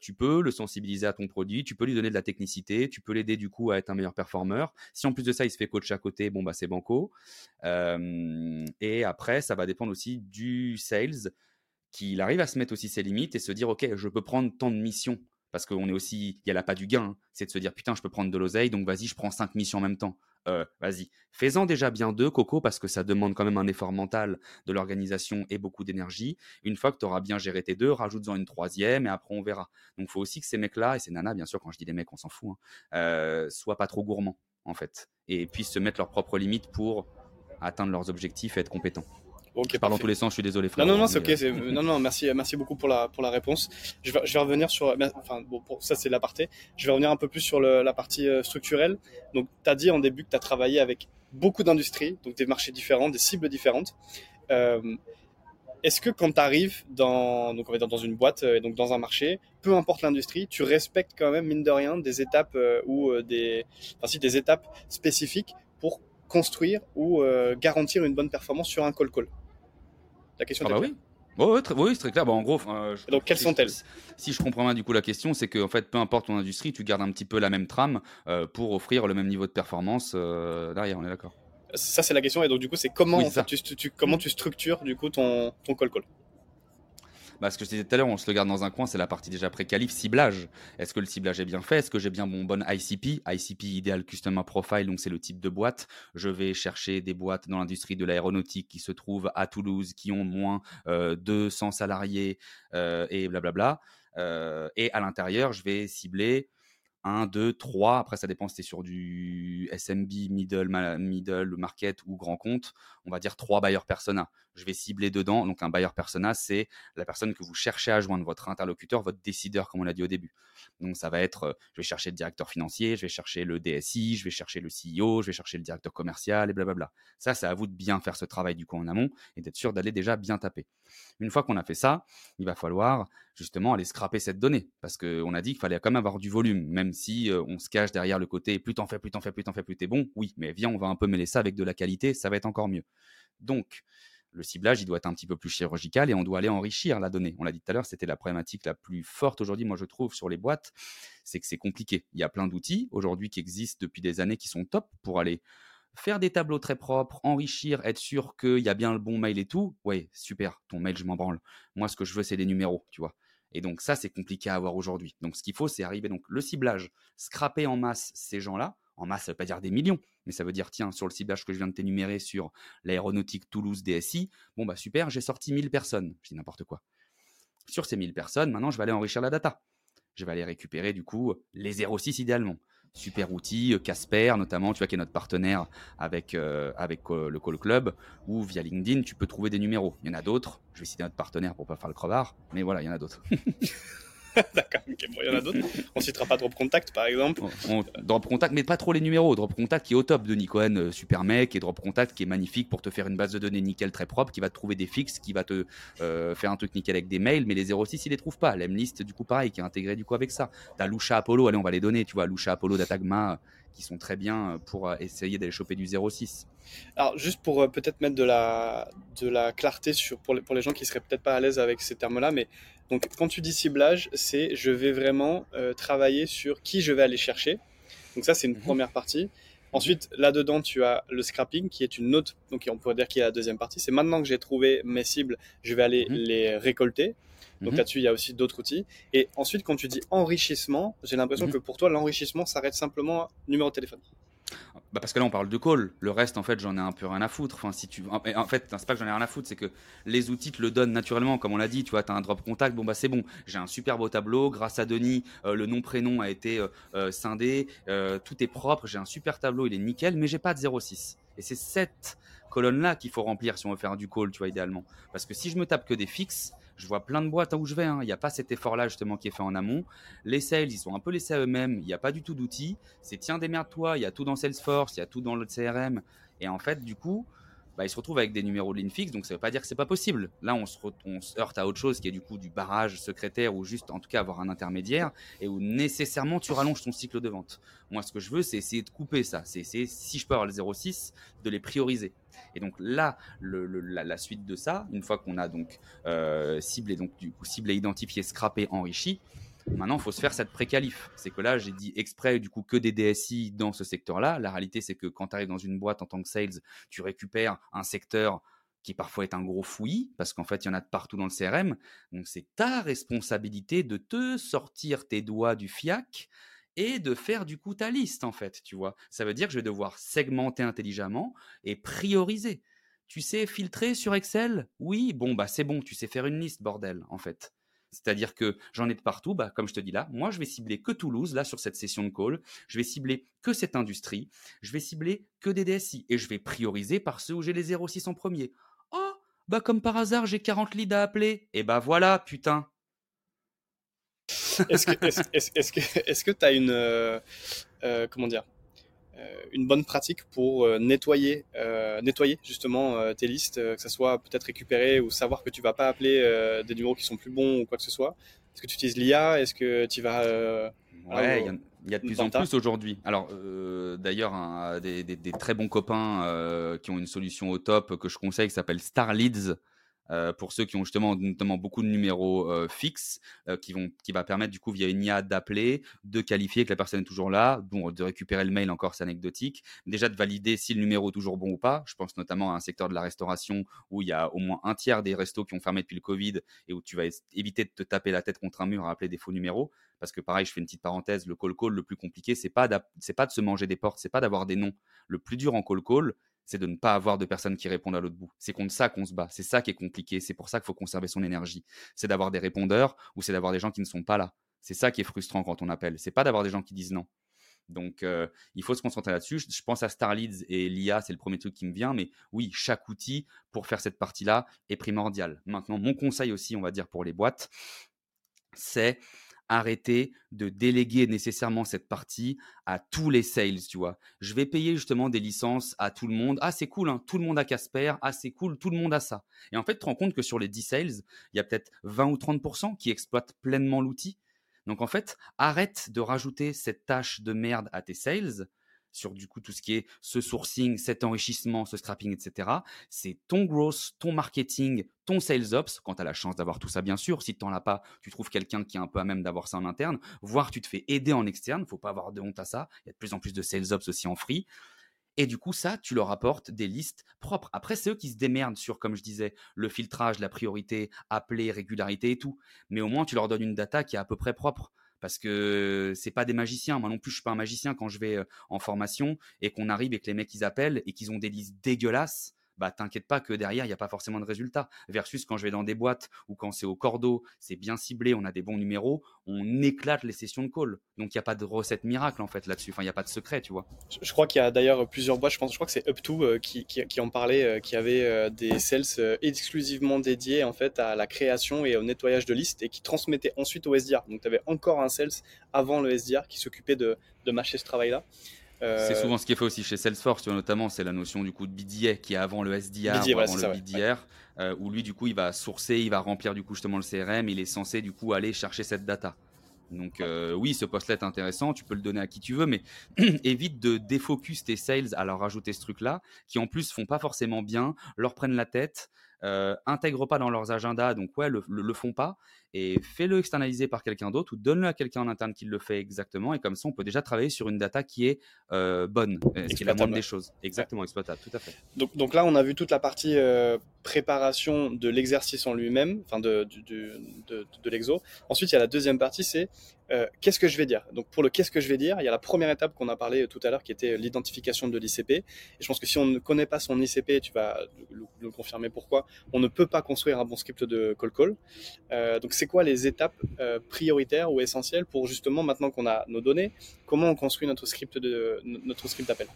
tu peux le sensibiliser à ton produit, tu peux lui donner de la technicité, tu peux l'aider du coup à être un meilleur performeur. Si en plus de ça, il se fait coach à côté, bon bah c'est banco. et après, ça va dépendre aussi du sales qu'il arrive à se mettre aussi ses limites et se dire ok je peux prendre tant de missions. Parce qu'on est aussi il y a la pas du gain hein. c'est de se dire putain je peux prendre de l'oseille donc vas-y je prends cinq missions en même temps. Euh, vas-y. Fais-en déjà bien deux coco parce que ça demande quand même un effort mental de l'organisation et beaucoup d'énergie. Une fois que tu auras bien géré tes deux rajoute-en une troisième et après on verra. Donc il faut aussi que ces mecs là et ces nanas bien sûr quand je dis les mecs on s'en fout hein, euh, soient pas trop gourmands en fait. Et puissent se mettre leurs propres limites pour atteindre leurs objectifs et être compétents Ok, je parle dans tous les sens, je suis désolé. Frère, non, non, non, c'est ok. Euh, non, non, merci, merci beaucoup pour la, pour la réponse. Je vais, je vais revenir sur. Enfin, bon, pour, ça, c'est l'aparté. Je vais revenir un peu plus sur le, la partie euh, structurelle. Donc, tu as dit en début que tu as travaillé avec beaucoup d'industries, donc des marchés différents, des cibles différentes. Euh, Est-ce que quand tu arrives dans, donc on va dire dans une boîte, et donc dans un marché, peu importe l'industrie, tu respectes quand même, mine de rien, des étapes ou des, enfin, si, des étapes spécifiques pour construire ou garantir une bonne performance sur un call call? La question ah bah oui. oui, c'est très clair. Bah, en gros, donc quelles sont-elles Si je comprends bien du coup la question, c'est que en fait, peu importe ton industrie, tu gardes un petit peu la même trame euh, pour offrir le même niveau de performance euh, derrière. On est d'accord? Ça, c'est la question. Et donc du coup, c'est comment tu, comment tu structures du coup ton ton call call? Bah, ce que je disais tout à l'heure, on se le garde dans un coin, c'est la partie déjà pré-qualif, ciblage. Est-ce que le ciblage est bien fait? Est-ce que j'ai bien mon bon ICP ICP, Ideal Customer Profile, donc c'est le type de boîte. Je vais chercher des boîtes dans l'industrie de l'aéronautique qui se trouvent à Toulouse, qui ont moins euh, 200 salariés euh, et blablabla. Euh, et à l'intérieur, je vais cibler 1, 2, 3. Après, ça dépend si tu sur du SMB, middle, middle, market ou grand compte. On va dire 3 buyers persona. Je vais cibler dedans. Donc, un buyer persona, c'est la personne que vous cherchez à joindre, votre interlocuteur, votre décideur, comme on l'a dit au début. Donc, ça va être, euh, je vais chercher le directeur financier, je vais chercher le DSI, je vais chercher le CEO, je vais chercher le directeur commercial et blablabla. Ça, c'est à vous de bien faire ce travail du coup en amont et d'être sûr d'aller déjà bien taper. Une fois qu'on a fait ça, il va falloir justement aller scraper cette donnée parce qu'on a dit qu'il fallait quand même avoir du volume, même si euh, on se cache derrière le côté plus t'en fais, plus t'en fais, plus t'en fais, plus t'es bon. Oui, mais viens, on va un peu mêler ça avec de la qualité, ça va être encore mieux. Donc, le ciblage, il doit être un petit peu plus chirurgical et on doit aller enrichir la donnée. On l'a dit tout à l'heure, c'était la problématique la plus forte aujourd'hui, moi je trouve, sur les boîtes, c'est que c'est compliqué. Il y a plein d'outils aujourd'hui qui existent depuis des années qui sont top pour aller faire des tableaux très propres, enrichir, être sûr qu'il y a bien le bon mail et tout. Ouais, super, ton mail, je m'en branle. Moi, ce que je veux, c'est des numéros, tu vois. Et donc ça, c'est compliqué à avoir aujourd'hui. Donc ce qu'il faut, c'est arriver donc le ciblage, scraper en masse ces gens-là. En masse, ça veut pas dire des millions, mais ça veut dire tiens, sur le ciblage que je viens de t'énumérer sur l'aéronautique Toulouse DSI, bon bah super, j'ai sorti 1000 personnes. Je dis n'importe quoi. Sur ces 1000 personnes, maintenant, je vais aller enrichir la data. Je vais aller récupérer du coup les 06 idéalement super outil, euh, Casper notamment, tu vois, qui est notre partenaire avec, euh, avec euh, le Call Club, ou via LinkedIn, tu peux trouver des numéros. Il y en a d'autres, je vais citer notre partenaire pour pas faire le crevard, mais voilà, il y en a d'autres. D'accord, ok, bon, il y en a d'autres. On citera pas Drop Contact par exemple. drop Contact, mais pas trop les numéros. Drop Contact qui est au top de Nikon, euh, super mec, et Drop Contact qui est magnifique pour te faire une base de données nickel très propre, qui va te trouver des fixes, qui va te euh, faire un truc nickel avec des mails, mais les 06 il les trouve pas. L'Emlist du coup pareil, qui est intégré du coup avec ça. T'as Lucha Apollo, allez on va les donner, tu vois, Lucha Apollo Datagma qui sont très bien pour euh, essayer d'aller choper du 06. Alors juste pour peut-être mettre de la, de la clarté sur, pour, les, pour les gens qui seraient peut-être pas à l'aise avec ces termes-là, mais donc, quand tu dis ciblage, c'est je vais vraiment euh, travailler sur qui je vais aller chercher. Donc ça, c'est une mhm. première partie. Ensuite, là-dedans, tu as le scrapping qui est une autre, donc on pourrait dire qu'il y a la deuxième partie. C'est maintenant que j'ai trouvé mes cibles, je vais aller Mhm. les récolter. Donc Mhm. là-dessus, il y a aussi d'autres outils. Et ensuite, quand tu dis enrichissement, j'ai l'impression Mhm. que pour toi, l'enrichissement s'arrête simplement à numéro de téléphone. Bah parce que là on parle de call, le reste en fait j'en ai un peu rien à foutre. Enfin si tu, en fait c'est pas que j'en ai rien à foutre, c'est que les outils te le donnent naturellement, comme on l'a dit. Tu vois, t'as un drop contact, bon bah c'est bon. J'ai un super beau tableau, grâce à Denis, euh, le nom prénom a été euh, euh, scindé, tout est propre. J'ai un super tableau, il est nickel, mais j'ai pas de 0,6. Et c'est cette colonne là qu'il faut remplir si on veut faire du call, tu vois idéalement. Parce que si je me tape que des fixes, je vois plein de boîtes où je vais. hein. Il n'y a pas cet effort-là justement qui est fait en amont. Les sales, ils sont un peu laissés à eux-mêmes. Il n'y a pas du tout d'outils. C'est tiens, démerde-toi. Il y a tout dans Salesforce, il y a tout dans le CRM. Et en fait, du coup, bah, ils se retrouvent avec des numéros de ligne fixe. Donc ça ne veut pas dire que c'est pas possible. Là, on se, heurte à autre chose qui est du coup du barrage secrétaire ou juste en tout cas avoir un intermédiaire et où nécessairement tu rallonges ton cycle de vente. Moi, ce que je veux, c'est essayer de couper ça. C'est essayer, si je peux avoir le 0,6, de les prioriser. Et donc là, la suite de ça, une fois qu'on a donc euh, ciblé, donc du coup ciblé, identifié, scrappé, enrichi, maintenant il faut se faire cette pré-qualif. C'est que là, j'ai dit exprès du coup que des DSI dans ce secteur-là. La réalité, c'est que quand tu arrives dans une boîte en tant que sales, tu récupères un secteur qui parfois est un gros fouillis, parce qu'en fait, il y en a de partout dans le CRM. Donc, c'est ta responsabilité de te sortir tes doigts du fiac et de faire du coup ta liste, en fait, tu vois. Ça veut dire que je vais devoir segmenter intelligemment et prioriser. Tu sais filtrer sur Excel? Oui, bon, bah c'est bon, tu sais faire une liste, bordel, en fait. C'est-à-dire que j'en ai de partout, bah, comme je te dis là, moi je vais cibler que Toulouse, là sur cette session de call, je vais cibler que cette industrie, je vais cibler que des DSI, et je vais prioriser par ceux où j'ai les 06 en premier. Oh, bah comme par hasard j'ai 40 leads à appeler, et bah voilà, putain. Est-ce que tu as une euh, euh, comment dire une bonne pratique pour euh, nettoyer euh, nettoyer justement euh, tes listes, euh, que ça soit peut-être récupérer ou savoir que tu vas pas appeler euh, des numéros qui sont plus bons ou quoi que ce soit. Est-ce que tu utilises l'IA Est-ce que tu vas euh, Ouais, il y, y a de plus en plus aujourd'hui. Alors, euh, d'ailleurs, des, des- des très bons copains euh, qui ont une solution au top que je conseille qui s'appelle Star Leads. Euh, pour ceux qui ont justement notamment beaucoup de numéros euh, fixes, euh, qui, vont, qui va permettre du coup via une IA d'appeler, de qualifier que la personne est toujours là, bon, de récupérer le mail encore c'est anecdotique, déjà de valider si le numéro est toujours bon ou pas. Je pense notamment à un secteur de la restauration où il y a au moins un tiers des restos qui ont fermé depuis le Covid et où tu vas éviter de te taper la tête contre un mur à appeler des faux numéros parce que pareil, je fais une petite parenthèse, le call call le plus compliqué, c'est pas c'est pas de se manger des portes, c'est pas d'avoir des noms. Le plus dur en call call, c'est de ne pas avoir de personnes qui répondent à l'autre bout. C'est contre ça qu'on se bat, c'est ça qui est compliqué, c'est pour ça qu'il faut conserver son énergie. C'est d'avoir des répondeurs ou c'est d'avoir des gens qui ne sont pas là. C'est ça qui est frustrant quand on appelle, c'est pas d'avoir des gens qui disent non. Donc, euh, il faut se concentrer là-dessus. Je, je pense à Starleads et l'IA, c'est le premier truc qui me vient. Mais oui, chaque outil pour faire cette partie-là est primordial. Maintenant, mon conseil aussi, on va dire pour les boîtes, c'est arrêter de déléguer nécessairement cette partie à tous les sales, tu vois. Je vais payer justement des licences à tout le monde. Ah, c'est cool, hein, tout le monde a Casper. Ah, c'est cool, tout le monde a ça. Et en fait, tu te rends compte que sur les 10 sales, il y a peut-être 20 ou 30% qui exploitent pleinement l'outil. Donc en fait, arrête de rajouter cette tâche de merde à tes sales sur du coup tout ce qui est ce sourcing, cet enrichissement, ce scrapping, etc. C'est ton growth, ton marketing, ton sales ops, quand tu as la chance d'avoir tout ça bien sûr. Si tu n'en as pas, tu trouves quelqu'un qui est un peu à même d'avoir ça en interne, voire tu te fais aider en externe, faut pas avoir de honte à ça. Il y a de plus en plus de sales ops aussi en free. Et du coup, ça, tu leur apportes des listes propres. Après, c'est eux qui se démerdent sur, comme je disais, le filtrage, la priorité, appeler, régularité et tout. Mais au moins, tu leur donnes une data qui est à peu près propre. Parce que c'est pas des magiciens. Moi non plus, je suis pas un magicien quand je vais euh, en formation et qu'on arrive et que les mecs ils appellent et qu'ils ont des listes dégueulasses. Bah, t'inquiète pas que derrière, il n'y a pas forcément de résultat. Versus quand je vais dans des boîtes ou quand c'est au cordeau, c'est bien ciblé, on a des bons numéros, on éclate les sessions de call. Donc, il n'y a pas de recette miracle en fait là-dessus. Enfin, il n'y a pas de secret, tu vois. Je, crois qu'il y a d'ailleurs plusieurs boîtes, je pense, je crois que c'est Up2 euh, qui, en parlait, euh, qui avait euh, des sales exclusivement dédiés en fait à la création et au nettoyage de listes et qui transmettaient ensuite au SDR. Donc tu avais encore un sales avant le SDR qui s'occupait de, matcher ce travail-là. Euh, C'est souvent ce qui est fait aussi chez Salesforce, notamment, c'est la notion du coup de BDA qui est avant le SDR, BDA, ou voilà, avant le ça, ouais. Euh, où lui, du coup, il va sourcer, il va remplir du coup justement le CRM, il est censé du coup aller chercher cette data. Donc euh, oui, ce post-là est intéressant, tu peux le donner à qui tu veux, mais évite de défocus tes sales à leur rajouter ce truc-là, qui en plus font pas forcément bien, leur prennent la tête, euh, intègrent pas dans leurs agendas, donc ouais, le, le, le font pas. Et fais-le externaliser par quelqu'un d'autre ou donne-le à quelqu'un en interne qui le fait exactement. Et comme ça, on peut déjà travailler sur une data qui est euh, bonne, ce qui est la moindre des choses. Exactement, exploitable, tout à fait. Donc, donc là, on a vu toute la partie euh, préparation de l'exercice en lui-même, enfin de, de, de, de l'exo. Ensuite, il y a la deuxième partie, c'est euh, qu'est-ce que je vais dire? Donc pour le qu'est-ce que je vais dire, il y a la première étape qu'on a parlé tout à l'heure qui était l'identification de l'ICP. Et je pense que si on ne connaît pas son ICP, tu vas le, confirmer pourquoi, on ne peut pas construire un bon script de call call. Euh, donc c'est quoi les étapes euh, prioritaires ou essentielles pour justement maintenant qu'on a nos données, comment on construit notre script de notre script d'appel?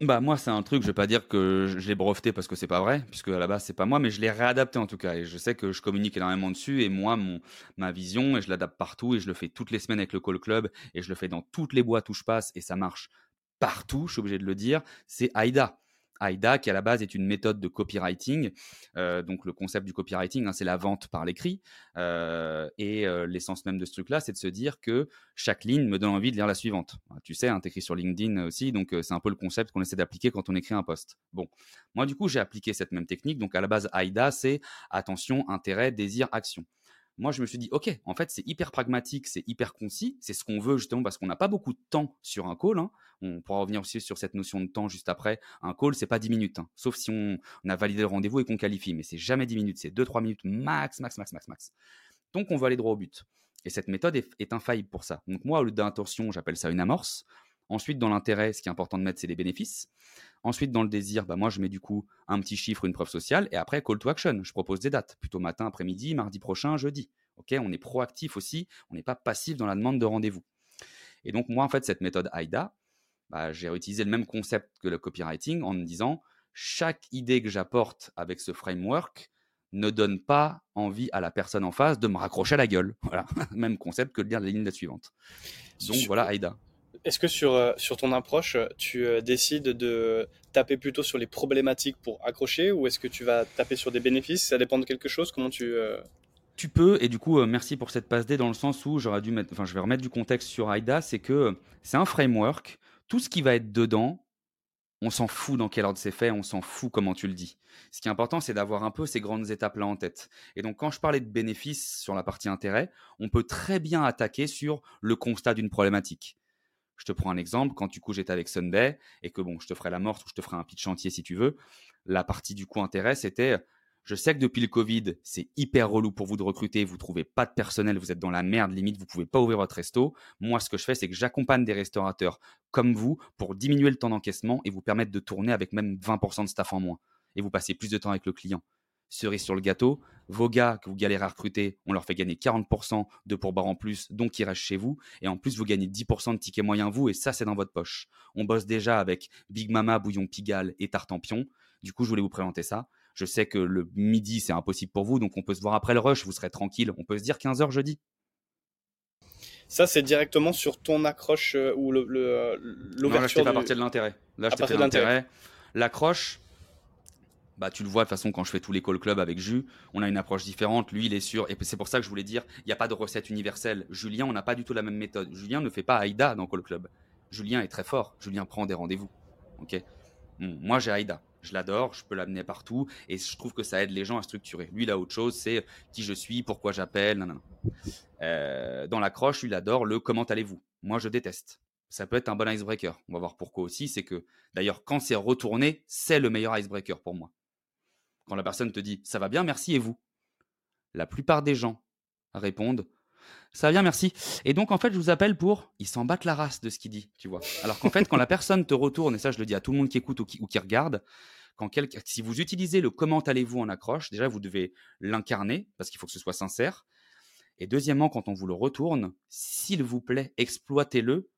Bah moi c'est un truc, je vais pas dire que je l'ai breveté parce que c'est pas vrai, puisque à la base c'est pas moi, mais je l'ai réadapté en tout cas et je sais que je communique énormément dessus et moi mon ma vision et je l'adapte partout et je le fais toutes les semaines avec le Call Club et je le fais dans toutes les boîtes où je passe et ça marche partout, je suis obligé de le dire, c'est AIDA. AIDA, qui à la base est une méthode de copywriting. Euh, donc le concept du copywriting, hein, c'est la vente par l'écrit. Euh, et euh, l'essence même de ce truc-là, c'est de se dire que chaque ligne me donne envie de lire la suivante. Tu sais, hein, tu écris sur LinkedIn aussi, donc c'est un peu le concept qu'on essaie d'appliquer quand on écrit un post. Bon, moi du coup, j'ai appliqué cette même technique. Donc à la base, AIDA, c'est attention, intérêt, désir, action moi, je me suis dit, OK, en fait, c'est hyper pragmatique, c'est hyper concis, c'est ce qu'on veut justement parce qu'on n'a pas beaucoup de temps sur un call. Hein. On pourra revenir aussi sur cette notion de temps juste après. Un call, c'est pas 10 minutes, hein. sauf si on, a validé le rendez-vous et qu'on qualifie, mais c'est jamais 10 minutes, c'est 2-3 minutes max, max, max, max, max. Donc, on va aller droit au but. Et cette méthode est, est infaillible pour ça. Donc, moi, au lieu d'intention, j'appelle ça une amorce. Ensuite, dans l'intérêt, ce qui est important de mettre, c'est les bénéfices. Ensuite, dans le désir, bah, moi, je mets du coup un petit chiffre, une preuve sociale. Et après, call to action. Je propose des dates, plutôt matin, après-midi, mardi prochain, jeudi. On est proactif aussi. On n'est pas passif dans la demande de rendez-vous. Et donc, moi, en fait, cette méthode AIDA, bah, j'ai réutilisé le même concept que le copywriting en me disant chaque idée que j'apporte avec ce framework ne donne pas envie à la personne en face de me raccrocher à la gueule. Voilà, même concept que de lire la ligne suivante. Donc voilà, AIDA. Est-ce que sur, euh, ton approche, tu euh, décides de taper plutôt sur les problématiques pour accrocher ou est-ce que tu vas taper sur des bénéfices? Ça dépend de quelque chose? Comment tu. Euh, tu peux, et du coup, merci pour cette passe D dans le sens où j'aurais dû mettre, enfin, je vais remettre du contexte sur AIDA, c'est que c'est un framework. Tout ce qui va être dedans, on s'en fout dans quel ordre c'est fait, on s'en fout comment tu le dis. Ce qui est important, c'est d'avoir un peu ces grandes étapes-là en tête. Et donc, quand je parlais de bénéfices sur la partie intérêt, on peut très bien attaquer sur le constat d'une problématique. Je te prends un exemple. Quand du coup j'étais avec Sunday et que bon, je te ferai la morte ou je te ferai un pitch chantier si tu veux. La partie du coup intérêt, c'était je sais que depuis le Covid, c'est hyper relou pour vous de recruter, vous trouvez pas de personnel, vous êtes dans la merde, limite, vous pouvez pas ouvrir votre resto. Moi, ce que je fais, c'est que j'accompagne des restaurateurs comme vous pour diminuer le temps d'encaissement et vous permettre de tourner avec même 20% de staff en moins. Et vous passez plus de temps avec le client cerise sur le gâteau, vos gars que vous galérez à recruter, on leur fait gagner 40% de pourboire en plus, donc ils restent chez vous. Et en plus, vous gagnez 10% de tickets moyens vous, et ça, c'est dans votre poche. On bosse déjà avec Big Mama, Bouillon Pigalle et Tartampion. Du coup, je voulais vous présenter ça. Je sais que le midi, c'est impossible pour vous, donc on peut se voir après le rush, vous serez tranquille. On peut se dire 15h jeudi. Ça, c'est directement sur ton accroche euh, ou euh, l'ouverture. Le, là, je du... partir de l'intérêt. Là, je t'ai fait l'intérêt. L'accroche, bah, tu le vois de toute façon quand je fais tous les call clubs avec Jus, on a une approche différente. Lui, il est sûr. Et c'est pour ça que je voulais dire, il n'y a pas de recette universelle. Julien, on n'a pas du tout la même méthode. Julien ne fait pas AIDA dans call club. Julien est très fort. Julien prend des rendez-vous. Ok? moi, j'ai AIDA. Je l'adore, je peux l'amener partout et je trouve que ça aide les gens à structurer. Lui, il a autre chose, c'est qui je suis, pourquoi j'appelle. Euh, dans l'accroche, lui, il adore le comment allez-vous. Moi, je déteste. Ça peut être un bon icebreaker. On va voir pourquoi aussi. C'est que d'ailleurs, quand c'est retourné, c'est le meilleur icebreaker pour moi. Quand la personne te dit ça va bien, merci et vous? La plupart des gens répondent ça va bien, merci. Et donc, en fait, je vous appelle pour. Ils s'en battent la race de ce qu'il dit, tu vois. Alors qu'en fait, quand la personne te retourne, et ça, je le dis à tout le monde qui écoute ou qui, regarde, si vous utilisez le comment allez-vous en accroche, déjà, vous devez l'incarner parce qu'il faut que ce soit sincère. Et deuxièmement, quand on vous le retourne, s'il vous plaît, exploitez-le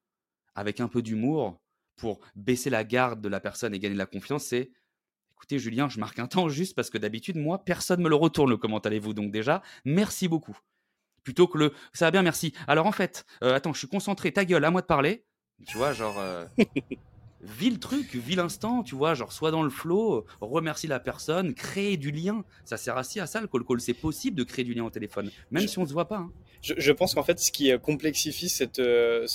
avec un peu d'humour pour baisser la garde de la personne et gagner de la confiance. C'est écoutez Julien, je marque un temps juste parce que d'habitude, moi, personne ne me le retourne le comment allez-vous. Donc déjà, merci beaucoup. Plutôt que le ça va bien, merci. Alors en fait, euh, attends, je suis concentré, ta gueule, à moi de parler. Tu vois, genre. Euh, le truc, vis l'instant, tu vois, genre, sois dans le flow, remercie la personne, créer du lien. Ça sert assez à ça, le call call. C'est possible de créer du lien au téléphone, même si on ne se voit pas. Hein. Je, pense qu'en fait, ce qui complexifie cette, euh,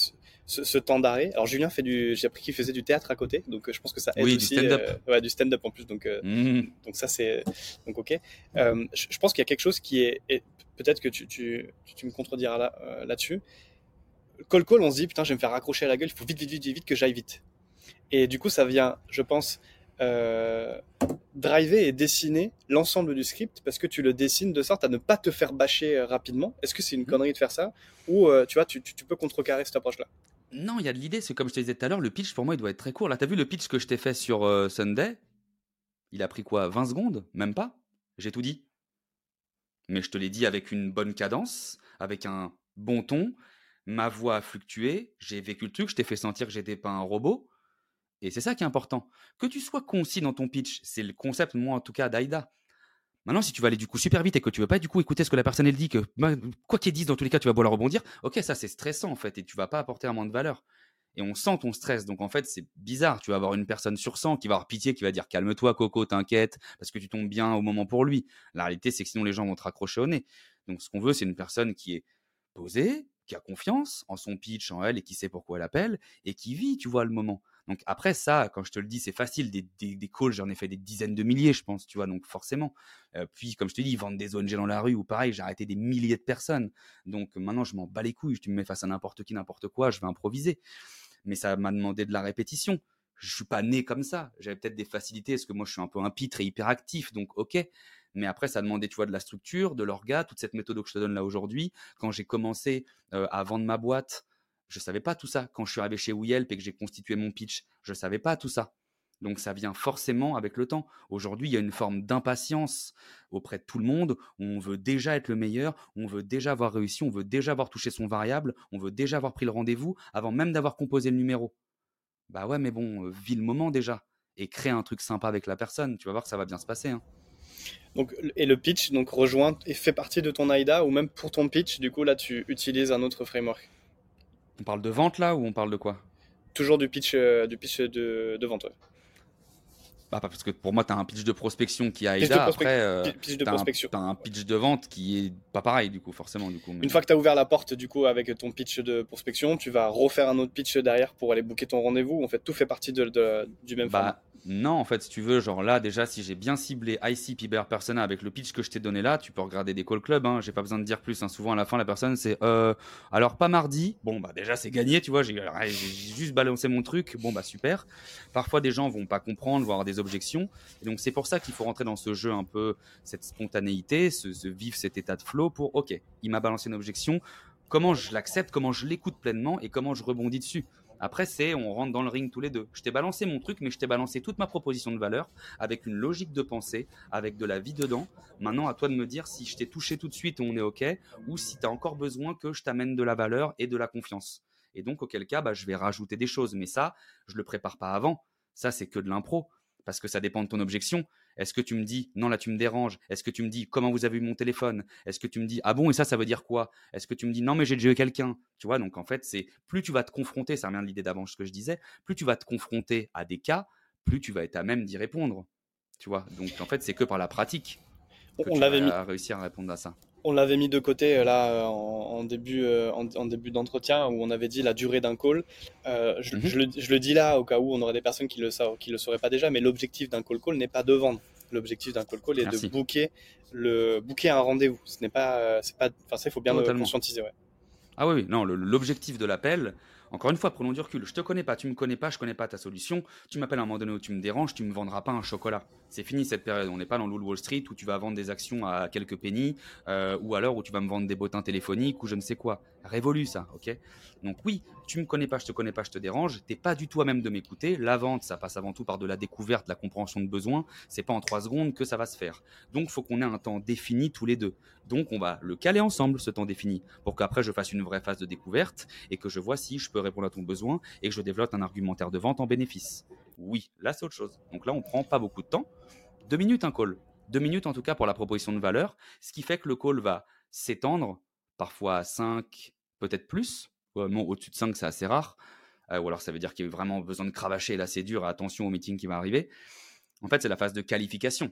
ce, temps d'arrêt. Alors Julien fait du, j'ai appris qu'il faisait du théâtre à côté, donc je pense que ça aide oui, aussi. Du stand-up. ouais, du stand-up en plus, donc mmh. donc ça c'est donc ok. je, pense qu'il y a quelque chose qui est, peut-être que tu, tu, tu, me contrediras là là-dessus. Call call, on se dit putain, je vais me faire raccrocher à la gueule, il faut vite vite vite vite, que j'aille vite. Et du coup, ça vient, je pense, euh, driver et dessiner l'ensemble du script parce que tu le dessines de sorte à ne pas te faire bâcher euh, rapidement. Est-ce que c'est une mmh. connerie de faire ça? Ou euh, tu vois, tu, peux contrecarrer cette approche-là? Non, il y a de l'idée. C'est comme je te disais tout à l'heure, le pitch pour moi il doit être très court. Là, tu as vu le pitch que je t'ai fait sur Sunday? Il a pris quoi 20 secondes? Même pas? J'ai tout dit. Mais je te l'ai dit avec une bonne cadence, avec un bon ton. Ma voix a fluctué, j'ai vécu le truc, je t'ai fait sentir que j'étais pas un robot. Et c'est ça qui est important. Que tu sois concis dans ton pitch, c'est le concept, moi en tout cas, d'Aïda. Maintenant, si tu vas aller du coup super vite et que tu veux pas du coup écouter ce que la personne elle dit, que bah, quoi qu'elle dise, dans tous les cas, tu vas la rebondir, ok, ça c'est stressant en fait et tu vas pas apporter un moins de valeur. Et on sent ton stress. Donc en fait, c'est bizarre. Tu vas avoir une personne sur 100 qui va avoir pitié, qui va dire calme-toi, Coco, t'inquiète, parce que tu tombes bien au moment pour lui. La réalité, c'est que sinon les gens vont te raccrocher au nez. Donc ce qu'on veut, c'est une personne qui est posée, qui a confiance en son pitch, en elle et qui sait pourquoi elle appelle et qui vit, tu vois, le moment. Donc après ça, quand je te le dis, c'est facile. Des, calls, j'en ai fait des dizaines de milliers, je pense, tu vois. Donc forcément. Euh, puis comme je te dis, ils vendent des ONG dans la rue ou pareil, j'ai arrêté des milliers de personnes. Donc maintenant, je m'en bats les couilles. Tu me mets face à n'importe qui, n'importe quoi, je vais improviser. Mais ça m'a demandé de la répétition. Je suis pas né comme ça. J'avais peut-être des facilités parce que moi, je suis un peu un pitre et hyperactif. Donc ok. Mais après, ça demandait, tu vois, de la structure, de l'orga, toute cette méthode que je te donne là aujourd'hui. Quand j'ai commencé euh, à vendre ma boîte, je savais pas tout ça. Quand je suis arrivé chez Weyelp et que j'ai constitué mon pitch, je savais pas tout ça. Donc ça vient forcément avec le temps. Aujourd'hui, il y a une forme d'impatience auprès de tout le monde. On veut déjà être le meilleur, on veut déjà avoir réussi, on veut déjà avoir touché son variable, on veut déjà avoir pris le rendez-vous avant même d'avoir composé le numéro. Bah ouais, mais bon, euh, vis le moment déjà et crée un truc sympa avec la personne. Tu vas voir que ça va bien se passer. Hein. Donc, et le pitch donc rejoint et fait partie de ton AIDA ou même pour ton pitch, du coup là tu utilises un autre framework? On parle de vente là ou on parle de quoi? Toujours du pitch, euh, du pitch de, vente. Bah, parce que pour moi, tu as un pitch de prospection qui a AIDA. Après, euh. Tu as, un pitch de vente qui est pas pareil, du coup, forcément. Du coup, Une fois que tu as ouvert la porte, du coup, avec ton pitch de prospection, tu vas refaire un autre pitch derrière pour aller booker ton rendez-vous. En fait, tout fait partie de, du même bah, format. Non, en fait, si tu veux, genre là, déjà, si j'ai bien ciblé IC Piber Persona avec le pitch que je t'ai donné là, tu peux regarder des call clubs. Hein, j'ai pas besoin de dire plus. Hein. Souvent, à la fin, la personne, c'est euh, alors pas mardi. Bon, bah déjà, c'est gagné, tu vois. J'ai juste balancé mon truc. Bon, bah super. Parfois, des gens vont pas comprendre, avoir des objections. Et donc, c'est pour ça qu'il faut rentrer dans ce jeu un peu, cette spontanéité, ce, vivre cet état de flow pour, ok, il m'a balancé une objection. Comment je l'accepte, comment je l'écoute pleinement et comment je rebondis dessus? Après, c'est on rentre dans le ring tous les deux. Je t'ai balancé mon truc, mais je t'ai balancé toute ma proposition de valeur avec une logique de pensée, avec de la vie dedans. Maintenant, à toi de me dire si je t'ai touché tout de suite on est OK, ou si tu as encore besoin que je t'amène de la valeur et de la confiance. Et donc, auquel cas, bah, je vais rajouter des choses. Mais ça, je le prépare pas avant. Ça, c'est que de l'impro parce que ça dépend de ton objection. Est-ce que tu me dis non là tu me déranges. Est-ce que tu me dis comment vous avez eu mon téléphone. Est-ce que tu me dis ah bon et ça ça veut dire quoi. Est-ce que tu me dis non mais j'ai déjà eu quelqu'un. Tu vois donc en fait c'est plus tu vas te confronter, ça revient de l'idée d'avant ce que je disais, plus tu vas te confronter à des cas, plus tu vas être à même d'y répondre. Tu vois donc en fait c'est que par la pratique que on tu vas réussir à répondre à ça on l'avait mis de côté euh, là euh, en, début, euh, en, début d'entretien où on avait dit la durée d'un call. Mhm. je, le, dis là au cas où on aurait des personnes qui le qui le sauraient pas déjà, mais l'objectif d'un call call n'est pas de vendre. L'objectif d'un call call est de booker le booker un rendez-vous. Ce n'est pas, c'est pas, enfin ça il faut bien le conscientiser. Ouais. Ah oui, non, l'objectif de l'appel, encore une fois, prenons du recul. Je te connais pas, tu me connais pas, je connais pas ta solution. Tu m'appelles à un moment donné où tu me déranges, tu me vendras pas un chocolat. C'est fini cette période. On n'est pas dans l'Old Wall Street où tu vas vendre des actions à quelques pennies, euh, ou alors où tu vas me vendre des bottins téléphoniques ou je ne sais quoi. Révolu ça, ok? Donc oui, tu me connais pas, je te connais pas, je te dérange. T'es pas du tout à même de m'écouter. La vente, ça passe avant tout par de la découverte, la compréhension de besoin. C'est pas en trois secondes que ça va se faire. Donc faut qu'on ait un temps défini tous les deux. Donc on va le caler ensemble ce temps défini pour qu'après je fasse une vraie phase de découverte et que je vois si je peux répondre à ton besoin et que je développe un argumentaire de vente en bénéfice. Oui, là c'est autre chose. Donc là on prend pas beaucoup de temps. Deux minutes un call. Deux minutes en tout cas pour la proposition de valeur, ce qui fait que le call va s'étendre parfois à 5, peut-être plus. Au-dessus de 5, c'est assez rare. Euh, ou alors ça veut dire qu'il y a vraiment besoin de cravacher, là c'est dur, attention au meeting qui va arriver. En fait, c'est la phase de qualification.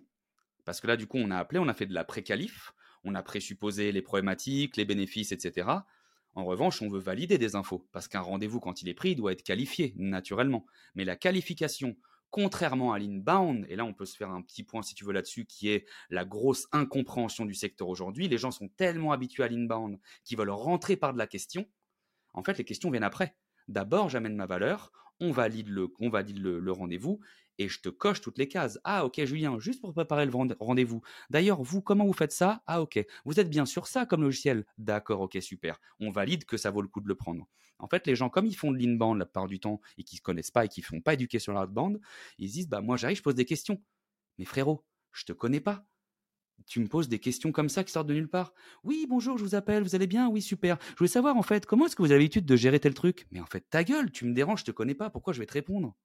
Parce que là, du coup, on a appelé, on a fait de la pré-qualif, on a présupposé les problématiques, les bénéfices, etc. En revanche, on veut valider des infos, parce qu'un rendez-vous, quand il est pris, doit être qualifié, naturellement. Mais la qualification, contrairement à l'inbound, et là on peut se faire un petit point si tu veux là-dessus, qui est la grosse incompréhension du secteur aujourd'hui, les gens sont tellement habitués à l'inbound qu'ils veulent rentrer par de la question. En fait, les questions viennent après. D'abord, j'amène ma valeur, on valide le, le rendez-vous, et je te coche toutes les cases. Ah ok Julien, juste pour préparer le rendez-vous. D'ailleurs, vous, comment vous faites ça? Ah ok. Vous êtes bien sur ça comme logiciel D'accord, ok, super. On valide que ça vaut le coup de le prendre. En fait, les gens, comme ils font de l'inbound la plupart du temps et qui ne se connaissent pas et qui ne font pas éduquer sur l'outbound, ils disent, bah moi j'arrive, je pose des questions. Mais frérot, je te connais pas. Tu me poses des questions comme ça qui sortent de nulle part. Oui, bonjour, je vous appelle, vous allez bien? Oui, super. Je voulais savoir en fait, comment est-ce que vous avez l'habitude de gérer tel truc? Mais en fait, ta gueule, tu me déranges, je te connais pas, pourquoi je vais te répondre?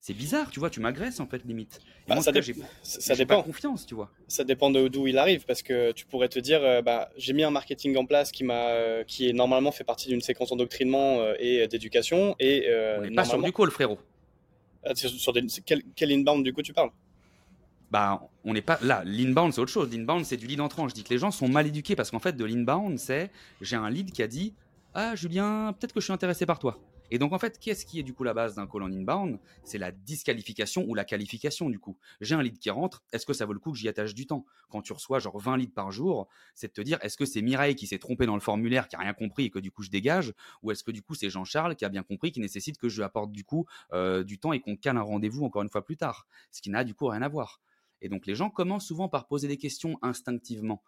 C'est bizarre, tu vois, tu m'agresses en fait limite. Bah, ça, ça dépend. Pas confiance, tu vois. Ça dépend de d'où il arrive parce que tu pourrais te dire, euh, bah, j'ai mis un marketing en place qui m'a, euh, qui est normalement fait partie d'une séquence d'endoctrinement euh, et d'éducation et. On n'est pas sur du call, frérot. Ah, sur des, quel, quel, inbound du coup tu parles? Bah, on n'est pas là. L'inbound, c'est autre chose. L'inbound, c'est du lead entrant. Je dis que les gens sont mal éduqués parce qu'en fait, de l'inbound, c'est j'ai un lead qui a dit Ah, Julien, peut-être que je suis intéressé par toi. Et donc en fait, qu'est-ce qui est du coup la base d'un call en inbound? C'est la disqualification ou la qualification du coup. J'ai un lead qui rentre, est-ce que ça vaut le coup que j'y attache du temps? Quand tu reçois genre 20 leads par jour, c'est de te dire est-ce que c'est Mireille qui s'est trompé dans le formulaire, qui a rien compris et que du coup je dégage? Ou est-ce que du coup c'est Jean-Charles qui a bien compris, qui nécessite que je lui apporte du coup euh, du temps et qu'on cale un rendez-vous encore une fois plus tard? Ce qui n'a du coup rien à voir. Et donc les gens commencent souvent par poser des questions instinctivement.